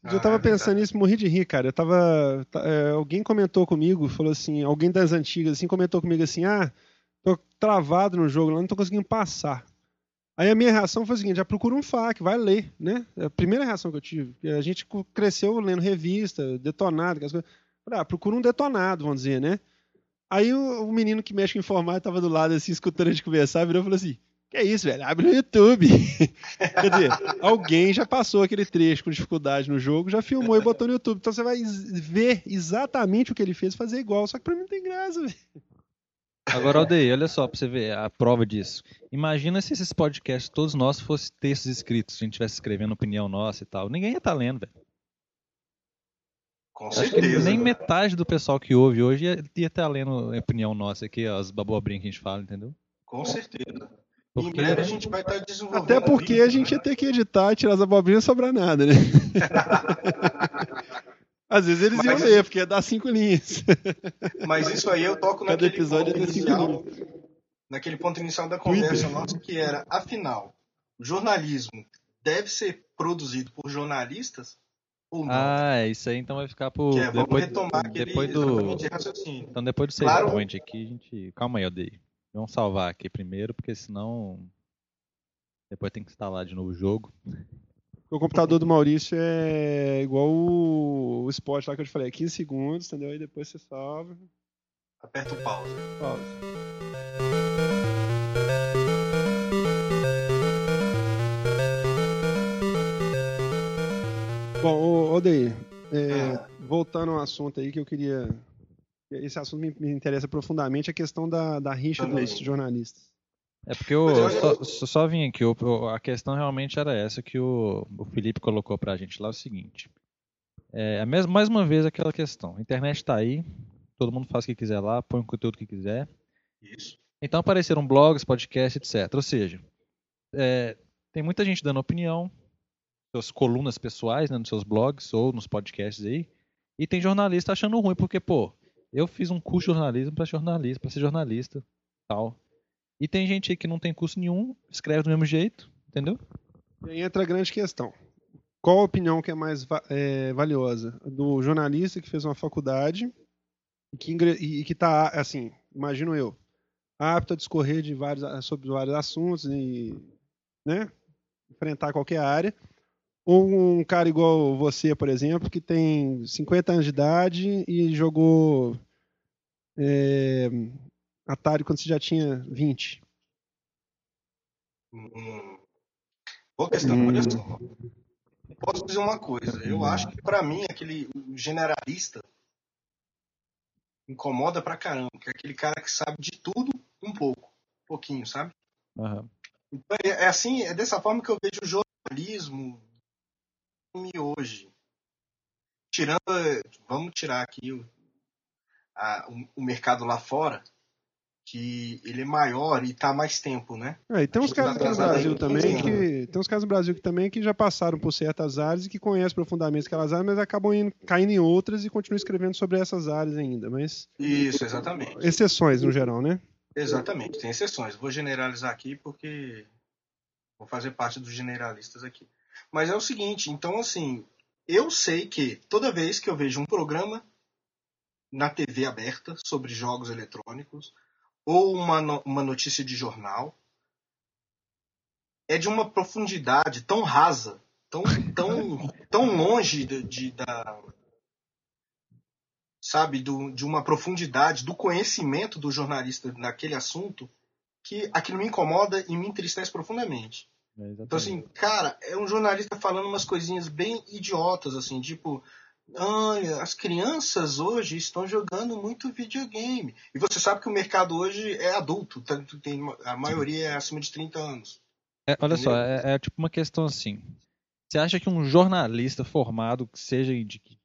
eu tava Ah, é pensando nisso, morri de rir, cara. Eu tava. tá, é, alguém comentou comigo, falou assim, alguém das antigas, assim, comentou comigo assim, ah, tô travado no jogo lá, não tô conseguindo passar. Aí a minha reação foi a seguinte, já procura um FAQ, vai ler, né? É a primeira reação que eu tive. A gente cresceu lendo revista, detonado, aquelas coisas. Ah, procura um detonado, vamos dizer, né? Aí o, o menino que mexe com informática tava do lado, assim, escutando a gente conversar, virou e falou assim, Que é isso, velho? Abre no YouTube. *laughs* Quer dizer, alguém já passou aquele trecho com dificuldade no jogo, já filmou e botou no YouTube. Então você vai ver exatamente o que ele fez fazer igual. Só que pra mim não tem graça, velho. Agora, Aldeia, olha só pra você ver a prova disso. Imagina se esses podcasts, todos nossos, fossem textos escritos, se a gente estivesse escrevendo opinião nossa e tal. Ninguém ia estar lendo, velho. Com Acho que certeza. nem metade do pessoal que ouve hoje ia, estar lendo a opinião nossa aqui, ó, as babobrinhas que a gente fala, entendeu? Com certeza. Porque- Em breve a gente vai estar desenvolvendo. Até porque a gente ia né? ter que editar e tirar as abobrinhas e sobrar nada, né? *laughs* Às vezes eles iam Mas- ler, porque ia dar cinco linhas. *laughs* Mas isso aí eu toco Cada naquele episódio ponto é inicial, naquele ponto inicial da conversa nossa, que era, afinal, jornalismo deve ser produzido por jornalistas ou não? Ah, isso aí então vai ficar que é, vamos depois, retomar aquele depois do. raciocínio. Então depois do save Claro. point aqui, a gente. Calma aí, Aldeia. Vamos salvar aqui primeiro, porque senão. Depois tem que instalar de novo o jogo. O computador do Maurício é igual o, o spot lá que eu te falei, é 15 segundos, entendeu? Aí depois você salva. Aperta o pause. Pausa. Bom, ô, ô Deir, é, Ah. voltando ao assunto aí que eu queria. Esse assunto me, me interessa profundamente, a questão da, da rixa Também. dos jornalistas. É porque Mas eu- só, só, só vim aqui, o- a questão realmente era essa que o, o Felipe colocou pra gente lá, o seguinte. É, a mes- mais uma vez aquela questão, a internet tá aí, todo mundo faz o que quiser lá, põe o conteúdo que quiser. Isso. Então apareceram blogs, podcasts, etc. Ou seja, é, tem muita gente dando opinião, suas colunas pessoais, né, nos seus blogs ou nos podcasts aí, e tem jornalista achando ruim, porque, pô, eu fiz um curso de jornalismo para jornalista, para ser jornalista, tal. E tem gente aí que não tem curso nenhum, escreve do mesmo jeito, entendeu? E aí entra a grande questão. Qual a opinião que é mais é, valiosa? Do jornalista que fez uma faculdade e que, está, assim, imagino eu, apto a discorrer de vários, sobre vários assuntos e né, enfrentar qualquer área. Ou um cara igual você, por exemplo, que tem 50 anos de idade e jogou é, Atari quando você já tinha 20. Hum. Boa questão, Hum. olha só. Posso dizer uma coisa. Eu acho que pra mim aquele generalista incomoda pra caramba, que é aquele cara que sabe de tudo um pouco, um pouquinho, sabe? Aham. Então, é, é assim, é dessa forma que eu vejo o jornalismo hoje. Tirando, vamos tirar aqui o, a- o, o mercado lá fora, que ele é maior e está há mais tempo, né? É, e tem uns tá casos aqui no Brasil também 15 que tem uns casos no Brasil que também que já passaram por certas áreas e que conhecem profundamente aquelas áreas, mas acabam indo, caindo em outras e continuam escrevendo sobre essas áreas ainda, mas Isso, exatamente. exceções no geral, né? Exatamente, tem exceções. Vou generalizar aqui porque vou fazer parte dos generalistas aqui. Mas é o seguinte, então assim, eu sei que toda vez que eu vejo um programa na TV aberta sobre jogos eletrônicos ou uma, no- uma notícia de jornal, é de uma profundidade tão rasa, tão, tão, *laughs* tão longe de, de- da, sabe, do, de uma profundidade do conhecimento do jornalista naquele assunto, que aquilo me incomoda e me entristece profundamente. É. Então, assim, cara, é um jornalista falando umas coisinhas bem idiotas, assim, tipo, as crianças hoje estão jogando muito videogame. E você sabe que o mercado hoje é adulto, tanto tem, a maioria é acima de 30 anos. É, olha só, é, é tipo uma questão assim. Você acha que um jornalista formado, que seja de que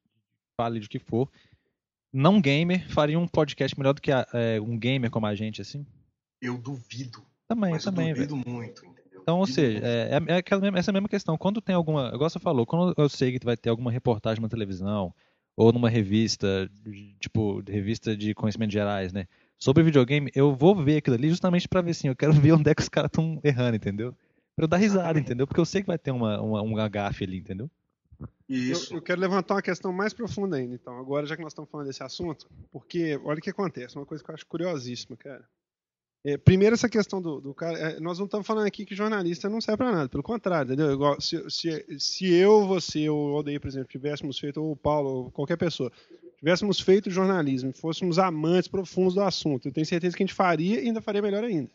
fale de que for, não gamer, faria um podcast melhor do que a- é, um gamer como a gente, assim? Eu duvido, Também, eu também, velho. duvido muito, entendeu? Então, ou seja, é, é- aquela mesma- essa mesma questão. Quando tem alguma. Igual você falou, quando eu sei que vai ter alguma reportagem na televisão, ou numa revista, tipo, revista de conhecimentos gerais, né? Sobre videogame, eu vou ver aquilo ali justamente pra ver assim, eu quero *laughs* ver onde é que os caras estão errando, entendeu? Pra eu dar risada, entendeu? Porque eu sei que vai ter uma, uma, um agafe ali, entendeu? Isso. Eu, eu quero levantar uma questão mais profunda ainda, então, agora já que nós estamos falando desse assunto, porque olha o que acontece, uma coisa que eu acho curiosíssima, cara. É, primeiro, essa questão do, do cara. é, nós não estamos falando aqui que jornalista não serve para nada, pelo contrário, entendeu? Igual, se, se, se eu, você, ou o Aldeir, por exemplo, tivéssemos feito, ou o Paulo, ou qualquer pessoa, tivéssemos feito jornalismo, fôssemos amantes profundos do assunto, eu tenho certeza que a gente faria e ainda faria melhor ainda.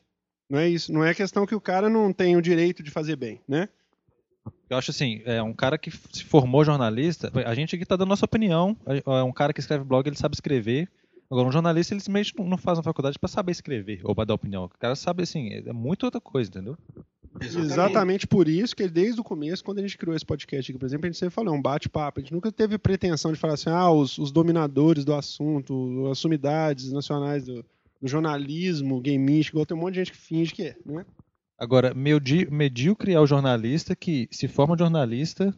Não é isso. Não é questão que o cara não tem o direito de fazer bem, né? Eu acho assim, é um cara que se formou jornalista, a gente aqui está dando nossa opinião, é um cara que escreve blog, ele sabe escrever. Agora, um jornalista, ele simplesmente não faz uma faculdade para saber escrever ou para dar opinião. O cara sabe, assim, é muito outra coisa, entendeu? Exatamente. Exatamente por isso que desde o começo, quando a gente criou esse podcast aqui, por exemplo, a gente sempre falou, é um bate-papo. A gente nunca teve pretensão de falar assim, ah, os, os dominadores do assunto, as sumidades nacionais do, do jornalismo gameístico, igual tem um monte de gente que finge que é, né? Agora, medíocre é o jornalista que se forma jornalista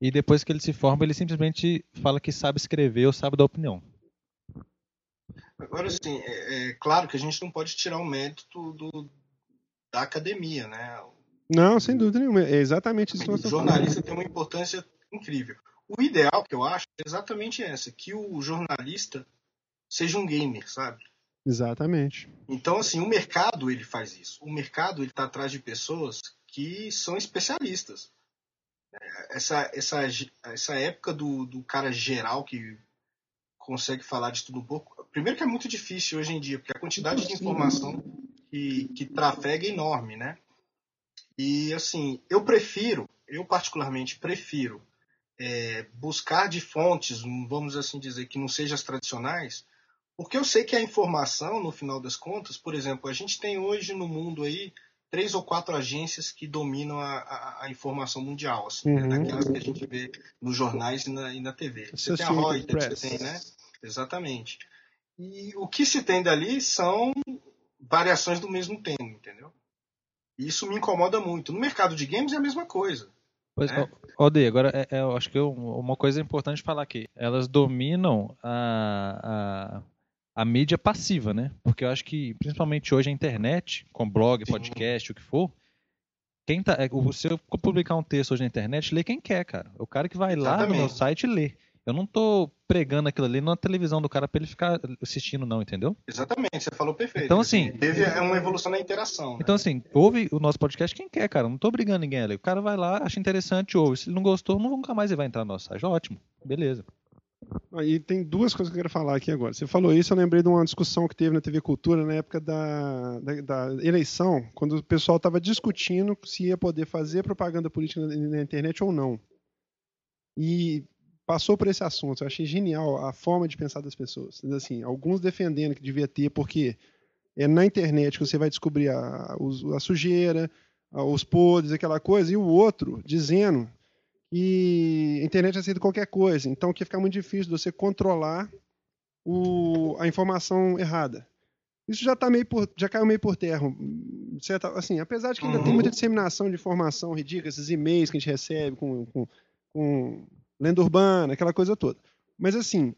e depois que ele se forma, ele simplesmente fala que sabe escrever ou sabe dar opinião. Agora, assim, é, é claro que a gente não pode tirar o mérito do, da academia, né? Não, sem dúvida nenhuma. É exatamente isso que O jornalista tem uma importância incrível. O ideal que eu acho é exatamente essa, que o jornalista seja um gamer, sabe? Exatamente. Então, assim, o mercado ele faz isso. O mercado ele está atrás de pessoas que são especialistas. Essa, essa, essa época do, do cara geral que consegue falar de tudo um pouco. Primeiro que é muito difícil hoje em dia, porque a quantidade de informação que, que trafega é enorme, né? E assim, eu prefiro, eu particularmente prefiro é, buscar de fontes, vamos assim dizer, que não sejam as tradicionais, porque eu sei que a informação, no final das contas, por exemplo, a gente tem hoje no mundo aí três ou quatro agências que dominam a, a, a informação mundial, assim, né? uhum. né? daquelas que a gente vê nos jornais e na, e na TV. Você tem a Reuters, você tem, né? Exatamente. E o que se tem dali são variações do mesmo tema, entendeu? E isso me incomoda muito. No mercado de games é a mesma coisa. Pois, né? Ode, agora é, é, eu acho que eu, uma coisa importante falar aqui. Elas dominam a, a, a, mídia passiva, né? Porque eu acho que, principalmente hoje, a internet, com blog, podcast, Sim. o que for, quem tá, é, se eu publicar um texto hoje na internet, lê quem quer, cara. O cara que vai Exatamente. lá no meu site lê. Eu não tô pregando aquilo ali na televisão do cara pra ele ficar assistindo, não, entendeu? Exatamente, você falou perfeito. Então, assim. Teve é uma evolução na interação. Né? Então, assim, ouve o nosso podcast quem quer, cara. Não tô brigando ninguém ali. O cara vai lá, acha interessante, ouve. Se ele não gostou, nunca mais ele vai entrar no nosso site. Ótimo, beleza. E tem duas coisas que eu quero falar aqui agora. Você falou isso, eu lembrei de uma discussão que teve na TV Cultura na época da, da, da eleição, quando o pessoal estava discutindo se ia poder fazer propaganda política na, na internet ou não. E passou por esse assunto. Eu achei genial a forma de pensar das pessoas. Assim, alguns defendendo que devia ter, porque é na internet que você vai descobrir a, a sujeira, os podres, aquela coisa, e o outro dizendo que a internet aceita qualquer coisa. Então, que fica muito difícil de você controlar o, a informação errada. Isso já tá meio por, já caiu meio por terra, certo? Assim, apesar de que ainda uhum. tem muita disseminação de informação ridícula, esses e-mails que a gente recebe com, com, com lenda urbana, aquela coisa toda. Mas assim,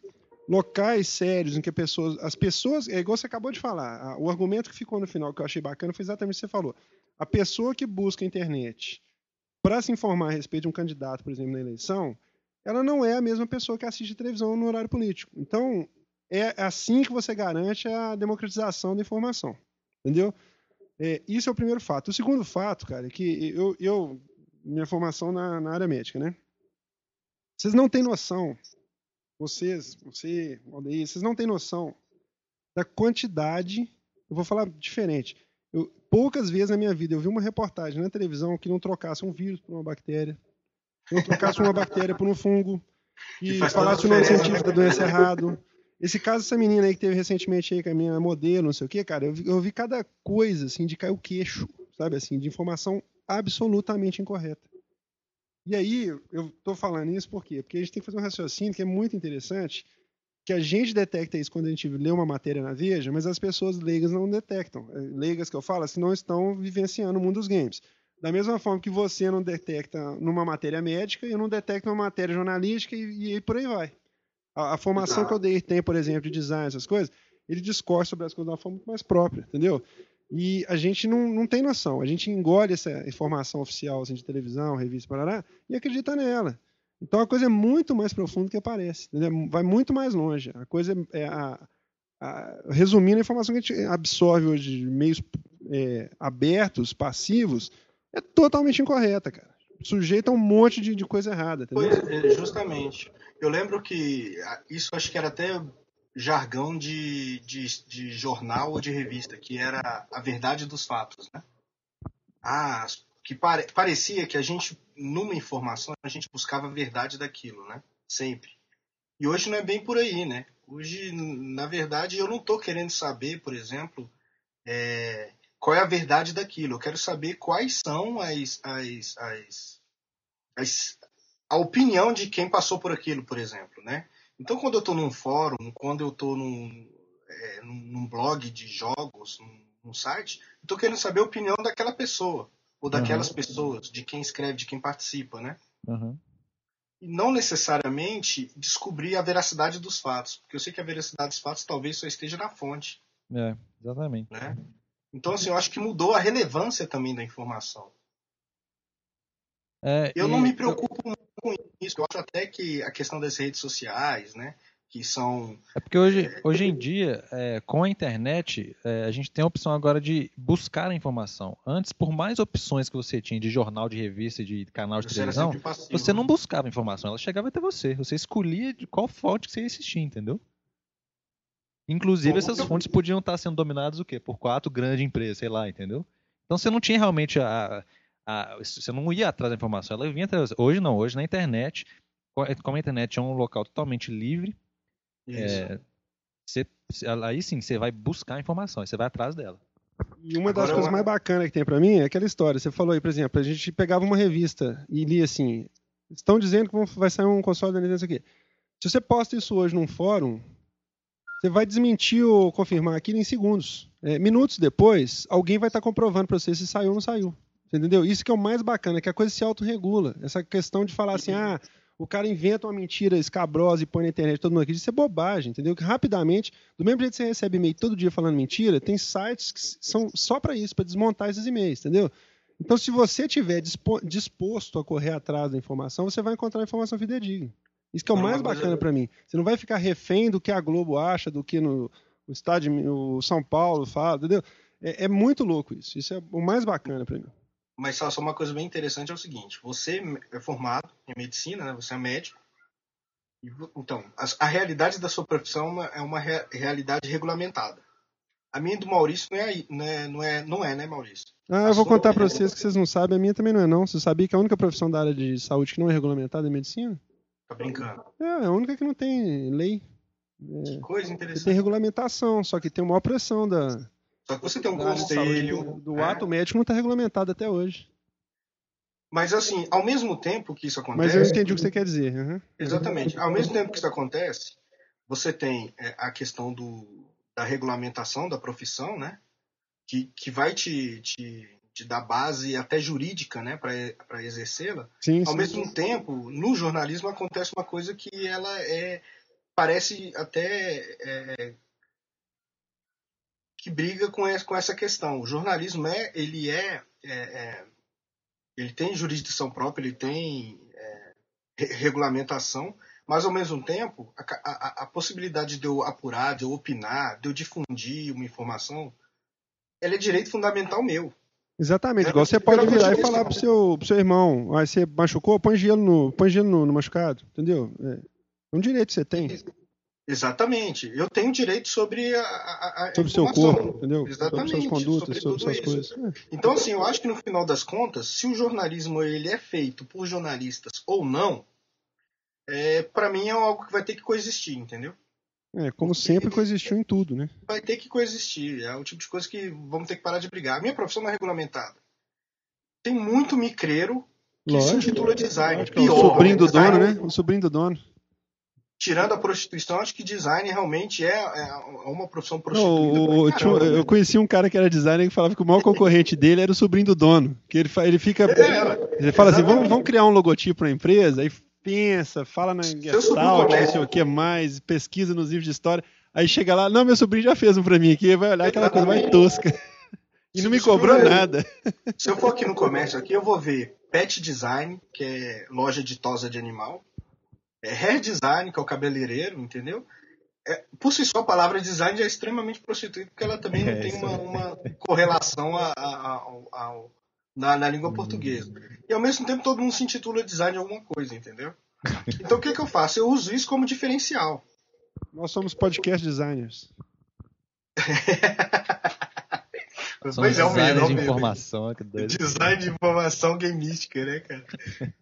locais sérios em que pessoas, as pessoas, é igual você acabou de falar, o argumento que ficou no final que eu achei bacana foi exatamente o que você falou. A pessoa que busca a internet para se informar a respeito de um candidato, por exemplo, na eleição, ela não é a mesma pessoa que assiste televisão no horário político. Então, é assim que você garante a democratização da informação. Entendeu? É, isso é o primeiro fato. O segundo fato, cara, é que eu, eu minha formação na, na área médica, né? Vocês não têm noção, vocês, você, Aldeia, vocês não têm noção da quantidade. Eu vou falar diferente. Eu, poucas vezes na minha vida eu vi uma reportagem na televisão que não trocasse um vírus por uma bactéria, que não trocasse uma bactéria por um fungo, *laughs* que falasse o nome científico da doença errado. Esse caso dessa menina aí que teve recentemente aí com a minha modelo, não sei o quê, cara, eu vi, eu vi cada coisa assim de cair o queixo, sabe assim, de informação absolutamente incorreta. E aí, eu estou falando isso por quê? Porque a gente tem que fazer um raciocínio que é muito interessante, que a gente detecta isso quando a gente lê uma matéria na Veja, mas as pessoas leigas não detectam. É, leigas que eu falo, assim, não estão vivenciando o mundo dos games. Da mesma forma que você não detecta numa matéria médica, eu não detecto numa matéria jornalística e, e por aí vai. A, a formação que o Deir tem, por exemplo, de design, essas coisas, ele discorre sobre as coisas de uma forma muito mais própria, entendeu? E a gente não, não tem noção. A gente engole essa informação oficial assim, de televisão, revista, parará, e acredita nela. Então a coisa é muito mais profunda do que parece. Entendeu? Vai muito mais longe. A coisa é a, a, resumindo a informação que a gente absorve hoje de meios é, abertos, passivos, é totalmente incorreta, cara. Sujeita a um monte de, de coisa errada. Entendeu? Pois, é, justamente. Eu lembro que isso acho que era até jargão de, de, de jornal ou de revista, que era a verdade dos fatos, né? Ah, que pare, parecia que a gente, numa informação, a gente buscava a verdade daquilo, né? Sempre. E hoje não é bem por aí, né? Hoje, na verdade, eu não estou querendo saber, por exemplo, é, qual é a verdade daquilo. Eu quero saber quais são as, as, as, as, a opinião de quem passou por aquilo, por exemplo, né? Então, quando eu estou num fórum, quando eu estou num, é, num blog de jogos, num, num site, estou querendo saber a opinião daquela pessoa ou daquelas uhum. pessoas, de quem escreve, de quem participa, né? Uhum. E não necessariamente descobrir a veracidade dos fatos, porque eu sei que a veracidade dos fatos talvez só esteja na fonte. É, exatamente. Né? Então, assim, eu acho que mudou a relevância também da informação. É, eu não me preocupo com isso. Eu acho até que a questão das redes sociais, né? Que são. É porque hoje, é... hoje em dia, é, com a internet, é, a gente tem a opção agora de buscar a informação. Antes, por mais opções que você tinha de jornal, de revista, de canal de você televisão, você não buscava informação, ela chegava até você. Você escolhia de qual fonte que você ia assistir, entendeu? Inclusive, Bom, essas fontes podiam estar sendo dominadas o quê? Por quatro grandes empresas, sei lá, entendeu? Então você não tinha realmente a, a, você não ia atrás da informação, ela vinha atrás. Hoje não, hoje na internet, como a internet é um local totalmente livre, é, você, aí sim você vai buscar a informação, você vai atrás dela. E uma das Agora, coisas uma... mais bacanas que tem para mim é aquela história. Você falou aí, por exemplo, a gente pegava uma revista e lia assim: estão dizendo que vai sair um console da Nintendo aqui. Se você posta isso hoje num fórum, você vai desmentir ou confirmar aquilo em segundos. É, minutos depois, alguém vai estar comprovando para você se saiu ou não saiu. Você entendeu? Isso que é o mais bacana, que a coisa se autorregula. Essa questão de falar assim, ah, o cara inventa uma mentira escabrosa e põe na internet, todo mundo acredita, isso é bobagem, entendeu? Que rapidamente, do mesmo jeito que você recebe e-mail todo dia falando mentira, tem sites que são só para isso, para desmontar esses e-mails, entendeu? Então, se você tiver disposto a correr atrás da informação, você vai encontrar informação fidedigna. Isso que é o mais bacana para mim. Você não vai ficar refém do que a Globo acha, do que no, o estádio, o São Paulo fala, entendeu? É, é muito louco isso. Isso é o mais bacana para mim. Mas só, só uma coisa bem interessante é o seguinte: você é formado em medicina, né? Você é médico. E, então, a, a, realidade da sua profissão é uma re, realidade regulamentada. A minha do Maurício não é, não é, não é, não é né, Maurício? Ah, eu vou contar para vocês que vocês não sabem, a minha também não é não. Você sabia que a única profissão da área de saúde que não é regulamentada é medicina? Tá brincando. É, a única que não tem lei. É, que coisa interessante. Tem regulamentação, só que tem uma pressão da. Só que você tem um conselho. Do, é. ato médico não está regulamentado até hoje. Mas assim, ao mesmo tempo que isso acontece. Mas eu entendi o que você quer dizer. Uhum. Exatamente. Ao mesmo tempo que isso acontece, você tem é, a questão do, da regulamentação da profissão, né? Que, que vai te, te de dar base até jurídica né, para exercê-la. Ao sim, mesmo sim. tempo, no jornalismo acontece uma coisa que ela é parece até é, que briga com essa, com essa questão. O jornalismo é ele é, é, é ele tem jurisdição própria, ele tem é, regulamentação, mas ao mesmo tempo a, a, a, possibilidade de eu apurar, de eu opinar, de eu difundir uma informação, ela é direito fundamental meu. Exatamente, é, igual você pode virar e falar pro seu, pro seu irmão, aí você machucou, põe gelo no, põe gelo no, no machucado, entendeu? É, é um direito que você tem. Exatamente. Eu tenho direito sobre a, a, a sobre o seu corpo, entendeu? Exatamente. Sobre suas condutas, sobre, sobre suas isso. coisas. É. Então, assim, eu acho que no final das contas, se o jornalismo ele é feito por jornalistas ou não, é, para mim é algo que vai ter que coexistir, entendeu? É, como sempre coexistiu em tudo, né? Vai ter que coexistir. É o tipo de coisa que vamos ter que parar de brigar. A minha profissão não é regulamentada. Tem muito micreiro que Lógico, se intitula design. Lógico, Pior, o sobrinho do dono, né? O sobrinho do dono. Tirando a prostituição, acho que design realmente é, é uma profissão prostituída. Não, caramba, eu, eu conheci um cara que era designer que falava que o maior concorrente dele era o sobrinho do dono. Que ele, ele fica. É, ele fala assim: vamos, vamos criar um logotipo para a empresa, aí pensa, fala na Gestalt, não sei o que mais, pesquisa nos livros de história. Aí chega lá, não, meu sobrinho já fez um pra mim aqui, vai olhar aquela coisa mais tosca. E não me cobrou nada. Se eu for aqui no comércio, aqui eu vou ver Pet Design, que é loja de tosa de animal. É Hair Design, que é o cabeleireiro, entendeu? É, por si só, a palavra design já é extremamente prostituída, porque ela também *laughs* não é, tem uma, uma, correlação a, a, a, na, na língua portuguesa. E ao mesmo tempo todo mundo se intitula design de alguma coisa, entendeu? Então o que, que eu faço? Eu uso isso como diferencial. Nós somos podcast designers. *laughs* É, o melhor de mesmo. informação, que doido. Design de informação gameística, né, cara? *laughs*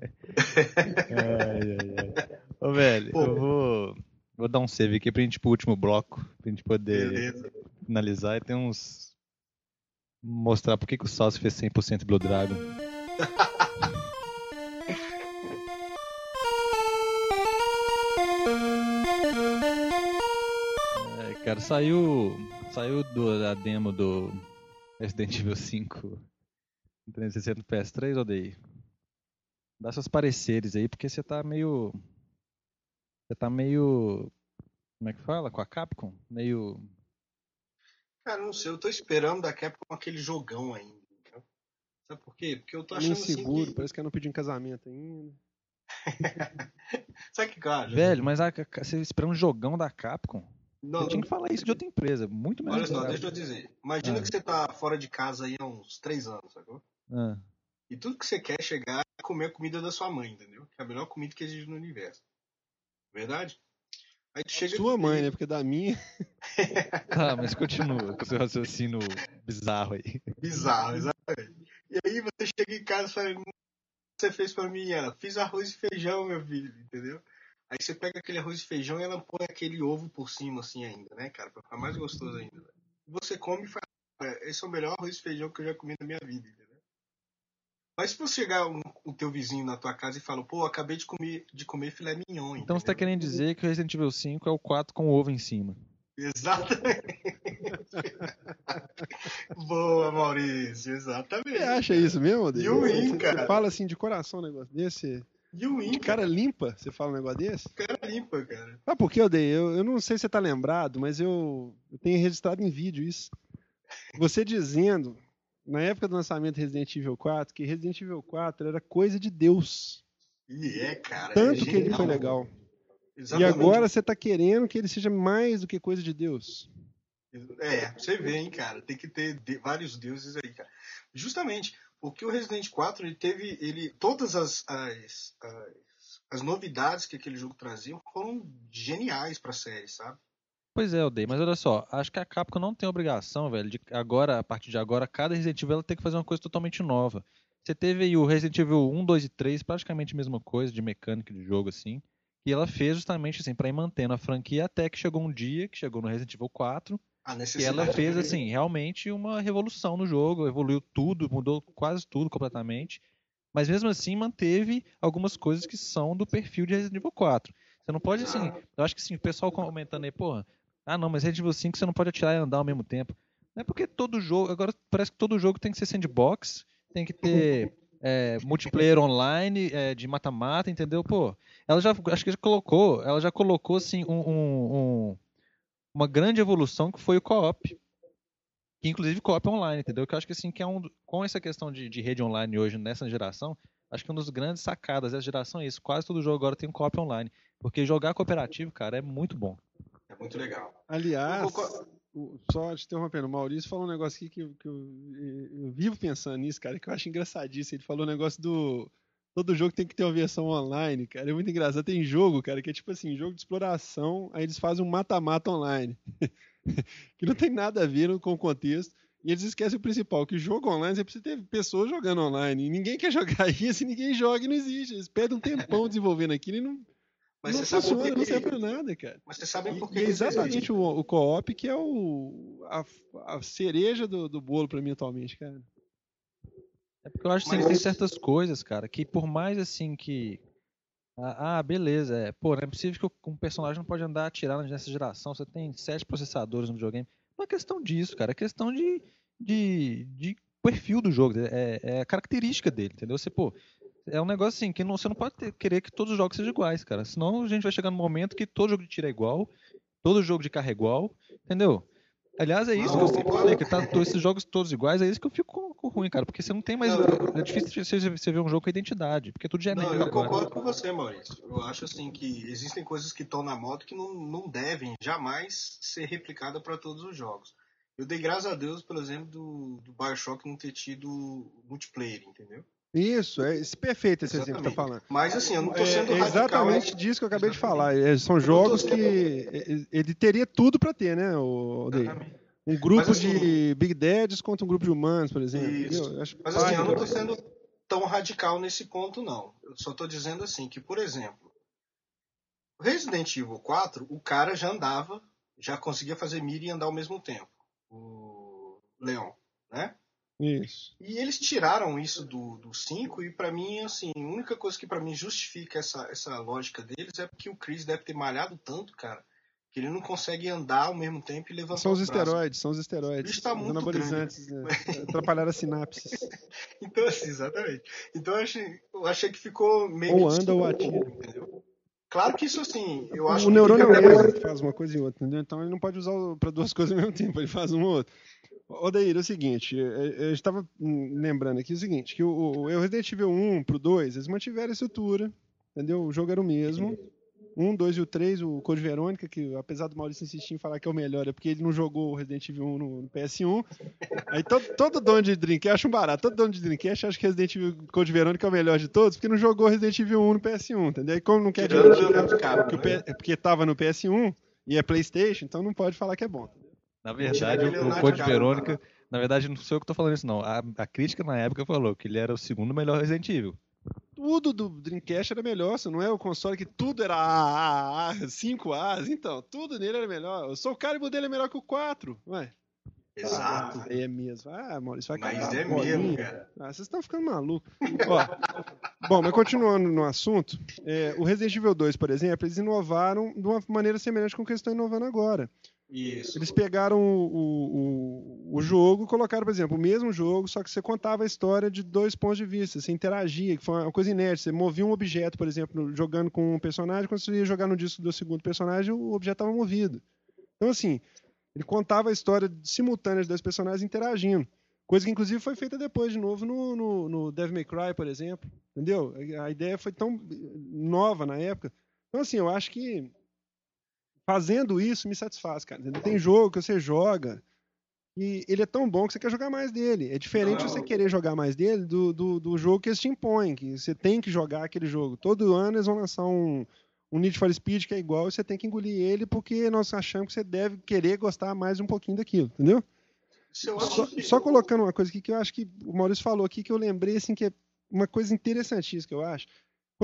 Ai, ai, ai. Ô, velho, Pô. eu vou, vou dar um save aqui pra gente ir pro último bloco, pra gente poder Beleza. finalizar e tem uns. Mostrar por que, que o Salso fez 100% Blue Dragon. *laughs* É, cara, saiu. Saiu do, da demo do Resident Evil 5 em 360 no PS3, odeio. Dá seus pareceres aí, porque você tá meio. Você tá meio. Como é que fala? Com a Capcom? Meio. Cara, não sei, eu tô esperando da Capcom aquele jogão ainda. Sabe por quê? Porque eu tô Tá achando assim inseguro, que... parece que eu não pedi em casamento ainda. *laughs* Sabe que, cara? Velho, mas a, a- você esperando um jogão da Capcom? Não, Eu tinha que falar isso de outra empresa, muito menos. olha só, deixa eu dizer. Imagina Ah. que você tá fora de casa aí há uns três anos, sacou? Ah, E tudo que você quer chegar é comer a comida da sua mãe, entendeu? Que é a melhor comida que existe no universo. Verdade? Aí tu chega Sua mãe, e- né? Porque da minha. *laughs* tá, mas continua com o seu raciocínio bizarro aí. Bizarro, exatamente. E aí você chega em casa e fala, "Hum, o que você fez pra mim? Ela, fiz arroz e feijão, meu filho, entendeu? Aí você pega aquele arroz e feijão e ela põe aquele ovo por cima, assim, ainda, né, cara? Pra ficar mais gostoso ainda. velho. Você come e fala, "É, esse é o melhor arroz e feijão que eu já comi na minha vida, entendeu? Mas se você chegar um, o teu vizinho na tua casa e fala, pô, acabei de comer, de comer filé mignon, Então você tá entendeu? querendo dizer que o Resident Evil 5 é o 4 com o ovo em cima. Exatamente. *laughs* Boa, Maurício, exatamente. Você acha isso mesmo, Odeio? E o Win, cara? você fala assim de coração um negócio desse? E o De Inca, cara limpa, você fala um negócio desse? cara limpa, cara. Ah, por que, Odeio? Eu, eu não sei se você tá lembrado, mas eu, eu tenho registrado em vídeo isso. Você dizendo, na época do lançamento de Resident Evil 4, que Resident Evil 4 era coisa de Deus. E é, cara. Tanto é que ele foi legal. E Exatamente. agora você tá querendo que ele seja mais do que coisa de Deus. É, você vê, hein, cara. Tem que ter de- vários deuses aí, cara. Justamente, porque o Resident 4, ele teve. Ele, todas as, as, as, as novidades que aquele jogo trazia foram geniais pra série, sabe? Pois é, Odeio, mas olha só, acho que a Capcom não tem obrigação, velho, de agora, a partir de agora, cada Resident Evil ela tem que fazer uma coisa totalmente nova. Você teve aí o Resident Evil 1, 2 e 3, praticamente a mesma coisa de mecânica de jogo, assim. E ela fez justamente assim, pra ir mantendo a franquia até que chegou um dia, que chegou no Resident Evil 4, A que necessidade. ela fez, assim, realmente uma revolução no jogo, evoluiu tudo, mudou quase tudo completamente. Mas mesmo assim manteve algumas coisas que são do perfil de Resident Evil 4. Você não pode, assim, eu acho que sim, o pessoal comentando aí, porra, ah não, mas Resident Evil 5 você não pode atirar e andar ao mesmo tempo. Não é porque todo jogo, agora parece que todo jogo tem que ser sandbox, tem que ter é, multiplayer online, é, de mata-mata, entendeu? Pô, ela já, acho que já colocou, ela já colocou, assim, um- um- um, uma grande evolução que foi o co-op. Que inclusive co-op online, entendeu? Que eu acho que assim, que é um. Com essa questão de, de rede online hoje nessa geração, acho que uma das grandes sacadas dessa geração é isso. Quase todo jogo agora tem um co-op online. Porque jogar cooperativo, cara, é muito bom. É muito legal. Aliás, Eu concordo. o- só te interrompendo, o Maurício falou um negócio aqui que, eu- que eu, eu vivo pensando nisso, cara, que eu acho engraçadíssimo. Ele falou um negócio do. Todo jogo tem que ter uma versão online, cara. É muito engraçado. Tem jogo, cara, que é tipo assim, jogo de exploração, aí eles fazem um mata-mata online. *laughs* que não tem nada a ver com o contexto. E eles esquecem o principal, que jogo online você precisa ter pessoas jogando online. E ninguém quer *laughs* jogar isso e ninguém joga e não existe. Eles perdem um tempão desenvolvendo aquilo e não, Mas não você sabe por funciona, que não serve pra nada, cara. Mas você sabe por que e é que isso exatamente o, o co-op que é o, a, a cereja do, do bolo pra mim atualmente, cara. É porque eu acho assim, Mas que tem certas coisas, cara, que por mais assim que. Ah, ah, beleza, é. Pô, não é possível que um personagem não pode andar atirando nessa geração. Você tem sete processadores no videogame. Não é questão disso, cara. É questão de, de, de perfil do jogo. É, é a característica dele, entendeu? Você, pô, é um negócio assim que não, você não pode ter- querer que todos os jogos sejam iguais, cara. Senão a gente vai chegar num momento que todo jogo de tiro é igual, todo jogo de carro é igual, entendeu? Aliás, é isso que eu sempre falei, que tá, esses jogos todos iguais, é isso que eu fico ruim, cara, porque você não tem mais. É difícil você, ver um jogo com identidade, porque tudo genérico Não, eu agora. concordo com você, Maurício. Eu acho assim que existem coisas que estão na moda que não, não devem jamais ser replicadas para todos os jogos. Eu dei graças a Deus, por exemplo, do, do Bioshock não ter tido multiplayer, entendeu? Isso, é perfeito esse exemplo que você tá falando. Mas assim, eu não tô É, sendo é radical. exatamente disso que eu acabei de falar. Exatamente. É, São jogos que sendo- é, ele teria tudo pra ter, né? O? Exatamente. um grupo Mas, assim, de Big Dads contra um grupo de humanos, por exemplo. Isso. Eu acho Mas assim, eu não válido. sendo tão radical nesse ponto, não. Eu só tô dizendo assim, que, por exemplo, Resident Evil 4, o cara já andava, já conseguia fazer mira e andar ao mesmo tempo. O Leon, né? Isso. E eles tiraram isso do, do 5 e pra mim, assim, a única coisa que pra mim justifica essa, essa lógica deles é porque o Chris deve ter malhado tanto, cara, que ele não consegue andar ao mesmo tempo e levantar São os esteroides, são os esteroides. Bicho tá os muito anabolizantes, né? *laughs* Atrapalharam as sinapses. *laughs* Então, assim, exatamente. Então eu achei, eu achei que ficou meio. Ou anda ou atira. entendeu? Claro que isso, assim, eu acho o que neurônio é um órgão que faz uma coisa e outra, entendeu? Então ele não pode usar para duas *laughs* coisas ao mesmo tempo, ele faz uma ou outra. Daíra, é o seguinte, eu- eu estava lembrando aqui o seguinte, que o, o Resident Evil 1 pro 2, eles mantiveram a estrutura, entendeu? O jogo era o mesmo. Um, dois e o 3, o Code Verônica, que apesar do Maurício insistir em falar que é o melhor, é porque ele não jogou o Resident Evil 1 no, no PS1. Aí todo, todo dono de Dreamcast acha um barato. Todo dono de Dreamcast acha que Resident Evil Code Verônica é o melhor de todos, porque não jogou Resident Evil 1 no PS1, entendeu? E como não quer Cabo, que o né? P- é porque tava no PS1 e é PlayStation, então não pode falar que é bom. Na verdade, o, Code Verônica, na verdade, não sou eu que tô falando isso, não. A, a crítica na época falou que ele era o segundo melhor Resident Evil. Tudo do Dreamcast era melhor, se não é o console que tudo era A, A, A, 5As, então, tudo nele era melhor. O Soul Calibur dele é melhor que o 4, ué. Exato. Ah, é mesmo. Ah, Maurício, vai Mas é mesmo, cara. Ah, vocês estão ficando malucos. Ó, bom, mas continuando no assunto, é, o Resident Evil 2, por exemplo, eles inovaram de uma maneira semelhante com o que eles estão inovando agora. Isso. Eles pegaram o, o, o, jogo, colocaram, por exemplo, o mesmo jogo, só que você contava a história de dois pontos de vista, você interagia, que foi uma coisa inédita. Você movia um objeto, por exemplo, jogando com um personagem, quando você ia jogar no disco do segundo personagem, o objeto estava movido. Então, assim, ele contava a história simultânea de dois personagens interagindo. Coisa que, inclusive, foi feita depois, de novo, no, no, no Devil May Cry, por exemplo. Entendeu? A ideia foi tão nova na época. Então, assim, eu acho que fazendo isso me satisfaz, cara. Tem jogo que você joga e ele é tão bom que você quer jogar mais dele. É diferente Não. você querer jogar mais dele do, do, do jogo que eles te impõem, que você tem que jogar aquele jogo. Todo ano eles vão lançar um, um Need for Speed que é igual e você tem que engolir ele porque nós achamos que você deve querer gostar mais um pouquinho daquilo, entendeu? Só, que- só colocando uma coisa aqui que eu acho que o Maurício falou aqui que eu lembrei assim que é uma coisa interessantíssima que eu acho.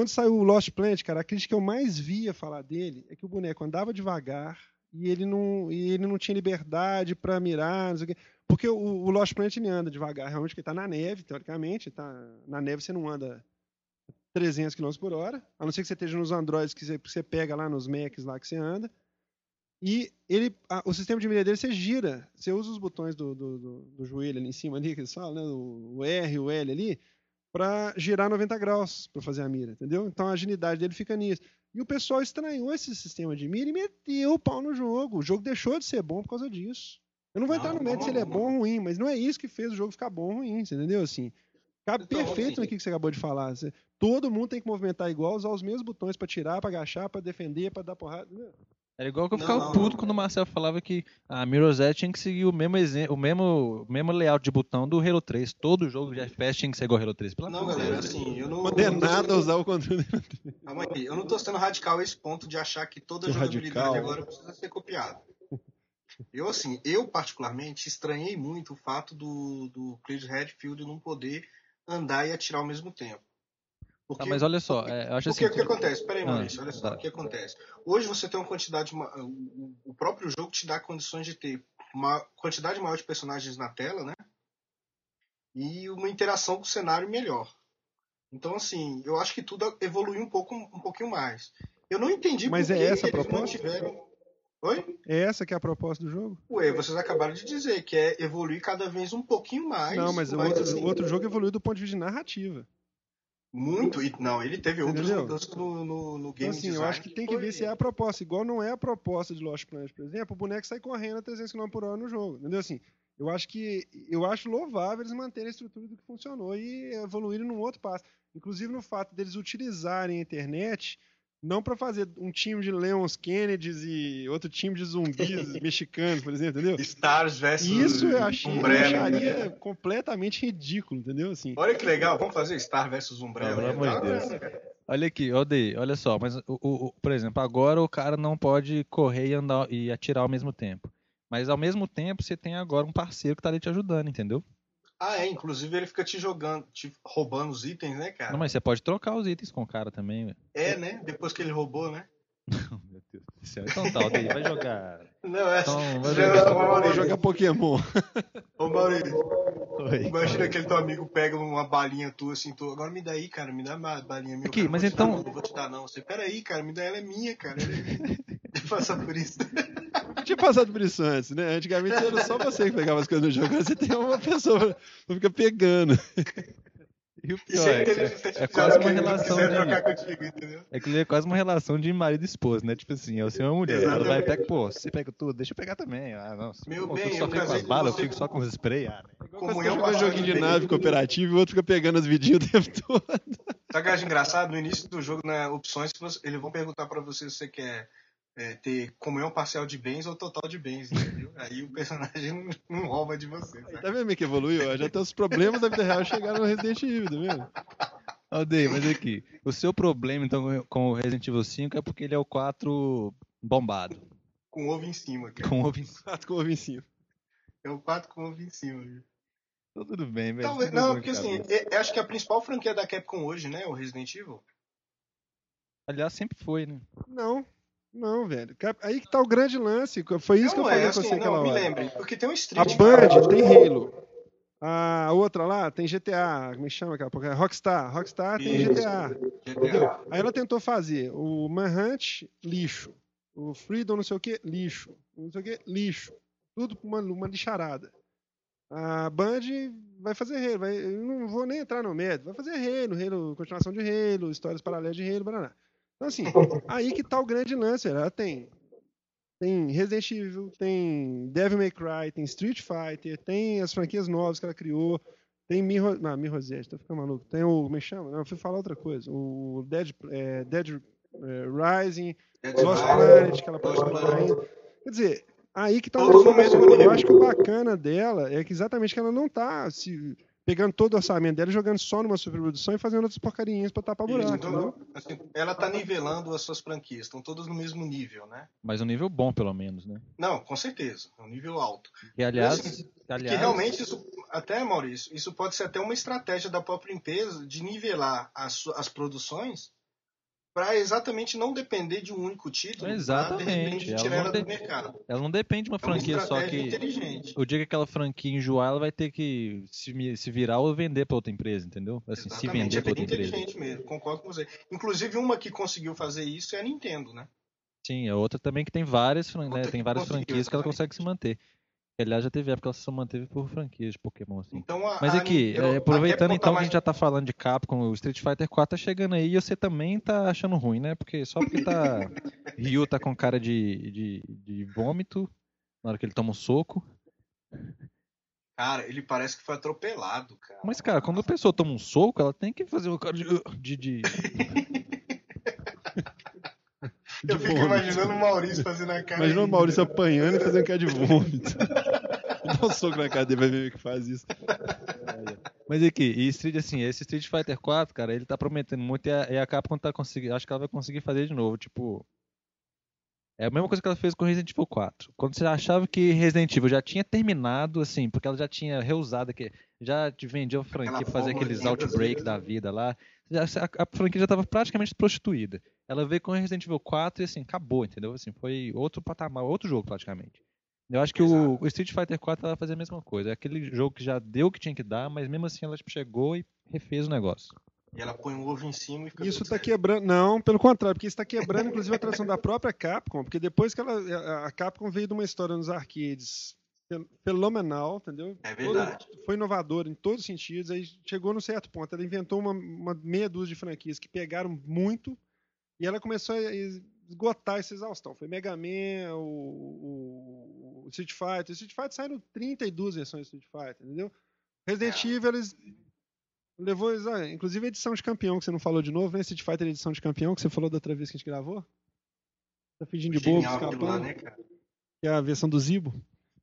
Quando saiu o Lost Planet, cara, a crítica que eu mais via falar dele é que o boneco andava devagar e ele não, e ele não tinha liberdade pra mirar, não sei o quê. Porque o, o Lost Planet ele anda devagar, realmente, porque ele tá na neve, teoricamente. Tá, na neve você não anda 300 km por hora, a não ser que você esteja nos Androids que você, que você pega lá nos Macs lá que você anda. E ele, a- o sistema de mira dele, você gira, você usa os botões do, do, do- do joelho ali em cima, ali, que eles falam, né? O, o R, o L ali, para girar 90 graus para fazer a mira, entendeu? Então a agilidade dele fica nisso. E o pessoal estranhou esse sistema de mira e meteu o pau no jogo. O jogo deixou de ser bom por causa disso. Eu não vou Não, entrar no mérito se ele é bom ou ruim, mas não é isso que fez o jogo ficar bom ou ruim, você entendeu? Assim, cabe Então, perfeito assim- naquilo que você acabou de falar. Todo mundo tem que movimentar igual, usar os mesmos botões para tirar, para agachar, para defender, para dar porrada. Era igual que eu ficava não, puto não. quando o Marcel falava que a Mirror's tinha que seguir o mesmo, o mesmo, o mesmo layout de botão do Halo 3. Todo jogo de FPS tinha que ser igual ao Halo 3. Pelo Não, galera, Deus. assim, eu não. Poder eu não tô nada usar o controle. Calma aí, eu não tô sendo radical a esse ponto de achar que toda Seu jogabilidade radical. agora precisa ser copiada. Eu, assim, eu particularmente estranhei muito o fato do, do Chris Redfield não poder andar e atirar ao mesmo tempo. Porque, Tá, mas olha só, é, eu acho porque assim. o que acontece? Peraí, Ah, Maurício, olha só, tá. o que acontece? Hoje você tem uma quantidade. ma- O o próprio jogo te dá condições de ter uma quantidade maior de personagens na tela, né? E uma interação com o cenário melhor. Então, assim, eu acho que tudo evoluiu um pouco um pouquinho mais. Eu não entendi Mas é essa a proposta? mantiveram. Oi? É essa que é a proposta do jogo? Ué, vocês acabaram de dizer que é evoluir cada vez um pouquinho mais. não, mas, o outro, assim, outro jogo evoluiu do ponto de vista de narrativa. Muito. E, não, ele teve outras Entendeu? mudanças no, no, no Então, game assim, eu design acho que tem que ver se é a proposta. Igual não é a proposta de Lost Planet, por exemplo, o boneco sai correndo a 300 km por hora no jogo. Entendeu? Assim, eu acho que eu acho louvável eles manterem a estrutura do que funcionou e evoluírem num outro passo. Inclusive no fato deles utilizarem a internet Não pra fazer um time de Leons Kennedys e outro time de zumbis *laughs* mexicanos, por exemplo, entendeu? Stars versus Isso eu achei, eu Umbrella. acharia completamente ridículo, entendeu? Assim, Olha que legal, vamos fazer Star versus Umbrella. Pelo amor de Tá, Deus. né? Olha aqui, Odei, olha só, mas o, o- o- por exemplo, agora o cara não pode correr e andar e atirar ao mesmo tempo. Mas ao mesmo tempo você tem agora um parceiro que tá ali te ajudando, entendeu? Ah, é, inclusive ele fica te jogando, te roubando os itens, né, cara? Não, mas você pode trocar os itens com o cara também, velho. É, né? Depois que ele roubou, né? *laughs* Meu Deus do céu. Então tá, Odei, vai jogar. Não, é. Então, vai Já- jogar. Vou Maurício, jogar Pokémon. Ô, Maurício, Oi. imagina que aquele teu amigo pega uma balinha tua assim, tu, agora me dá aí, cara, me dá uma balinha minha. Aqui, Cara, mas te dar então- não, não vou te dar não. Você, peraí, cara, me dá ela é minha, cara. *laughs* Ela é minha. Passar por isso. Eu tinha passado por isso antes, né? Antigamente era só você que pegava as coisas no jogo, agora você tem uma pessoa que fica pegando. E o pior é é, é quase que uma relação de- trocar contigo, entendeu? é que é quase uma relação de marido e esposa, né? Tipo assim, é o senhor e a mulher. Ela vai Exatamente. pegar, pô, você pega tudo, deixa eu pegar também. Ah, não. Meu pô, bem, eu fica com as balas, eu fico só com os spray. Ah, né? Jogar passada joguinho de nave cooperativo e o outro fica pegando as vidinhas o tempo todo. Sabe o que eu acho engraçado? No início do jogo, na opções, você- eles vão perguntar pra você se você quer é, ter comunhão parcial de bens ou total de bens, entendeu? Aí o personagem não, não rouba de você. sabe? Tá vendo é que evoluiu? Já tem os problemas da vida real chegaram no Resident Evil, tá vendo? Aldei, mas aqui, o seu problema então com o Resident Evil 5 é porque ele é o 4 bombado, Com ovo em cima, cara. com ovo em Quatro com ovo em cima. É o 4 com ovo em cima. viu? Então, tudo bem, velho. Talvez, não, porque assim, eu- eu acho que a principal franquia da Capcom hoje, né, o Resident Evil. Aliás, sempre foi, né? Não, não, velho. Aí que tá o grande lance. Foi isso que eu não falei é, com assim, você aquela não, me hora. lembre. Porque tem um A Street. Band tem Halo. A outra lá tem GTA. Como é que chama aquela porra? Rockstar. Rockstar tem Isso. GTA. GTA. Aí ela tentou fazer o Manhunt, lixo. O Freedom, não sei o que, lixo. Não sei o que, lixo. Tudo uma, uma lixarada. A Band vai fazer Halo. Vai, eu não vou nem entrar no mérito. Vai fazer Halo, Halo, continuação de Halo, histórias paralelas de Halo, Paraná. Então, assim, *laughs* aí que tá o grande lance. Ela tem, tem Resident Evil, tem Devil May Cry, tem Street Fighter, tem as franquias novas que ela criou. Tem Mirror, não, Mirror's tô ficando maluco. Tem o, como é que chama? Não, eu fui falar outra coisa. O Dead, é, Dead é, Rising, Lost Planet, que ela pode colocar ainda. Quer dizer, aí que tá o negócio. Eu acho que o bacana dela é que exatamente que ela não tá se pegando todo o orçamento dela e jogando só numa superprodução e fazendo outras porcarinhas pra tapar buraco, então, assim, ela tá nivelando as suas franquias, estão todas no mesmo nível, né? Mas um nível bom, pelo menos, né? Não, com certeza, é um nível alto. E aliás, Assim, aliás Que realmente isso, até Maurício, isso pode ser até uma estratégia da própria empresa de nivelar as, as produções para exatamente não depender de um único título. pra, Exatamente, de repente, ela tirar não ela de- do mercado. ela não depende de uma É uma franquia só estratégia que inteligente. o dia que aquela franquia enjoar, ela vai ter que se, se virar ou vender pra outra empresa, entendeu? Assim, se Exatamente, vender é pra bem outra empresa. inteligente mesmo, concordo com você. Inclusive, uma que conseguiu fazer isso é a Nintendo, né? Sim, a outra também que tem várias, né, tem várias franquias que ela exatamente. consegue se manter. Aliás, já teve época que ela só manteve por franquias de Pokémon, assim. Então, a, Mas aqui, é, aproveitando então tá que a gente já tá falando de Capcom, o Street Fighter 4 tá chegando aí e você também tá achando ruim, né? Porque só porque tá. *laughs* Ryu tá com cara de, de, de vômito na hora que ele toma um soco. Cara, ele parece que foi atropelado, cara. Mas, cara, quando a pessoa toma um soco, ela tem que fazer um cara de. de, de- *laughs* Eu de fico vômito. imaginando o Maurício fazendo a cara. Imagina o Maurício né? apanhando e fazendo cara de vômito. *laughs* Dá um soco na cadeira, vai ver que faz isso. Mas aqui, e Street, assim, esse Street Fighter 4, cara, ele tá prometendo muito e a, e a Capcom tá conseguindo. Acho que ela vai conseguir fazer de novo. Tipo. É a mesma coisa que ela fez com Resident Evil 4. Quando você achava que Resident Evil já tinha terminado, assim, porque ela já tinha reusado, que já te vendia a franquia pra fazer aqueles outbreak brasileira. da vida lá. A, a franquia já tava praticamente prostituída. Ela veio com Resident Evil 4 e assim, acabou, entendeu? Assim, foi outro patamar, outro jogo praticamente. Eu acho que o, o Street Fighter 4 ela vai fazer a mesma coisa. É aquele jogo que já deu o que tinha que dar, mas mesmo assim ela tipo, chegou e refez o negócio. E ela põe um ovo em cima e fica Isso tá certo. quebrando. Não, pelo contrário, porque isso tá quebrando, inclusive, a tradição da própria Capcom, porque depois que ela. a- Capcom veio de uma história nos arcades fenomenal, entendeu? É verdade. foi inovadora em todos os sentidos, aí chegou num certo ponto. Ela inventou uma, uma meia dúzia de franquias que pegaram muito e ela começou a esgotar essa exaustão. Foi Mega Man, o, o- o Street Fighter. O Street Fighter saíram 32 versões de Street Fighter, entendeu? Resident É. Evil, eles Levou, inclusive a edição de campeão que você não falou de novo, né? Street Fighter edição de campeão que você falou da outra vez que a gente gravou. Tá fingindo de bobo, escapando. Lá, né, que é a versão do Zibo.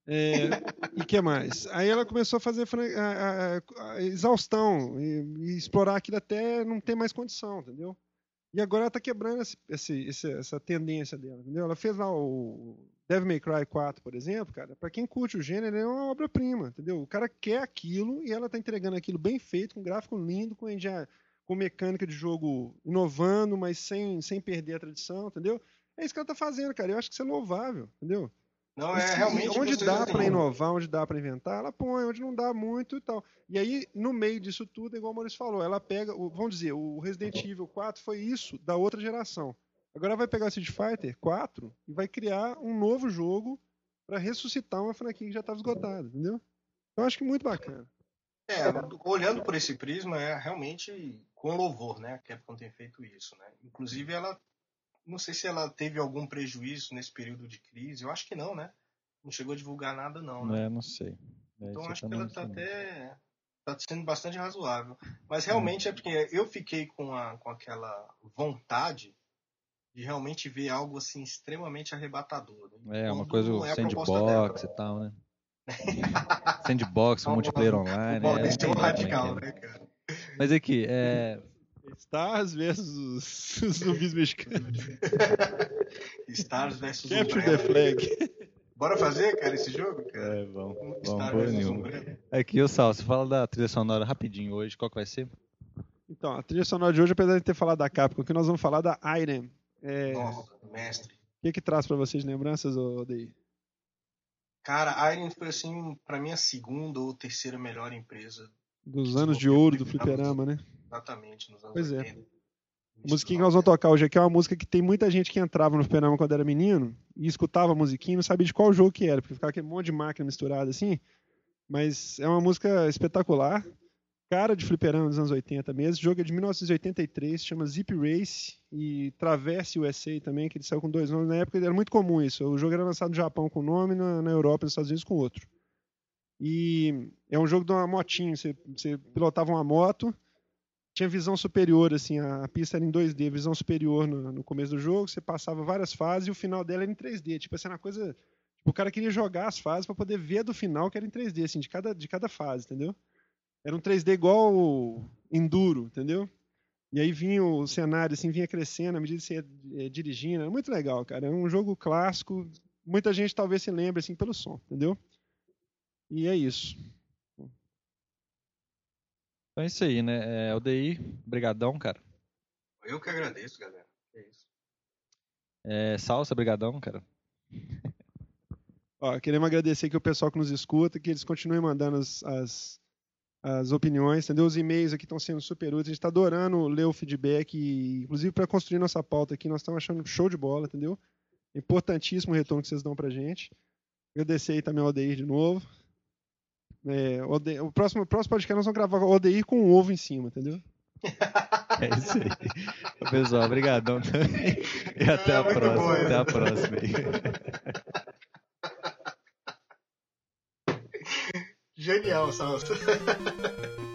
É, e que mais? Aí ela começou a fazer a, a, a exaustão e, e, explorar aquilo até não ter mais condição, entendeu? E agora ela tá quebrando esse, esse, essa tendência dela, entendeu? Ela fez lá o Devil May Cry 4, por exemplo, cara, para quem curte o gênero, é uma obra-prima, entendeu? O cara quer aquilo e ela tá entregando aquilo bem feito, com gráfico lindo, com, com mecânica de jogo inovando, mas sem, sem perder a tradição, entendeu? É isso que ela tá fazendo, cara. Eu acho que isso é louvável, entendeu? Não, é realmente. Onde dá para inovar, onde dá para inventar, ela põe, onde não dá muito e tal. E aí, no meio disso tudo, igual o Maurício falou, ela pega, vamos dizer, o Resident Evil 4 foi isso da outra geração. Agora vai pegar o Street Fighter 4 e vai criar um novo jogo para ressuscitar uma franquia que já estava esgotada, entendeu? Eu acho que muito bacana. É, olhando por esse prisma, é realmente com louvor, né? A Capcom tem feito isso, né? Inclusive, ela não sei se ela teve algum prejuízo nesse período de crise. Eu acho que não, né? Não chegou a divulgar nada, não. Né? É, não sei. É, então acho que ela está até tá sendo bastante razoável. Mas realmente é. porque eu fiquei com, a, com aquela vontade de realmente ver algo assim extremamente arrebatador. Né? É, uma coisa é sandbox e tal, né? *laughs* sandbox, multiplayer online. O é, é, radical, né, cara? Mas aqui, é, Stars versus *laughs* os zumbis mexicanos. *laughs* Stars versus Capture the flag. Bora fazer, cara, esse jogo? Cara? É, vamos. Vamos por nenhum. Aqui, ô Sal, você fala da trilha sonora rapidinho hoje, qual que vai ser? Então, a trilha sonora de hoje, apesar de ter falado da Capcom, aqui nós vamos falar da Iron. É... Nossa, mestre. O que que traz para vocês lembranças, Odeir? Cara, a Iron foi assim, para mim a segunda ou terceira melhor empresa dos anos de ouro do fliperama, né? Exatamente, nos anos pois 80. É. A musiquinha que nós vamos tocar hoje aqui é uma música que tem muita gente que entrava no fliperama quando era menino e escutava a musiquinha e não sabia de qual jogo que era, porque ficava aquele monte de máquina misturada assim. Mas é uma música espetacular, cara de fliperama dos anos 80 mesmo. Esse jogo é de 1983, chama Zip Race e Traverse USA também, que ele saiu com dois nomes. Na época era muito comum isso. O jogo era lançado no Japão com um nome, na, na Europa e nos Estados Unidos com outro. E é um jogo de uma motinha, você, você pilotava uma moto tinha visão superior, assim, a pista era em 2D, visão superior no, no, começo do jogo, você passava várias fases e o final dela era em 3D. Tipo, assim, uma coisa. Tipo, o cara queria jogar as fases para poder ver do final que era em 3D, assim, de cada, de cada fase, entendeu? Era um 3D igual Enduro, entendeu? E aí vinha o cenário, assim, vinha crescendo à medida que você ia é, dirigindo. Era muito legal, cara. É um jogo clássico. Muita gente talvez se lembre, assim, pelo som, entendeu? E é isso. Então é isso aí, né? É, ODI, brigadão, cara. Eu que agradeço, galera. É isso. É, Salsa, brigadão, cara. *laughs* Ó, queremos agradecer aqui o pessoal que nos escuta, que eles continuem mandando as, as, as opiniões, entendeu? Os e-mails aqui estão sendo super úteis. A gente está adorando ler o feedback, e, inclusive para construir nossa pauta aqui, nós estamos achando show de bola, entendeu? Importantíssimo o retorno que vocês dão pra gente. Agradecer aí também ao Odeir de novo. É, o próximo, próximo podcast nós vamos gravar o ODI com um ovo em cima, entendeu? *laughs* É isso aí. Pessoal, obrigadão também. E até é, a próxima. Bom, até a próxima aí. Genial, Salsa. *laughs*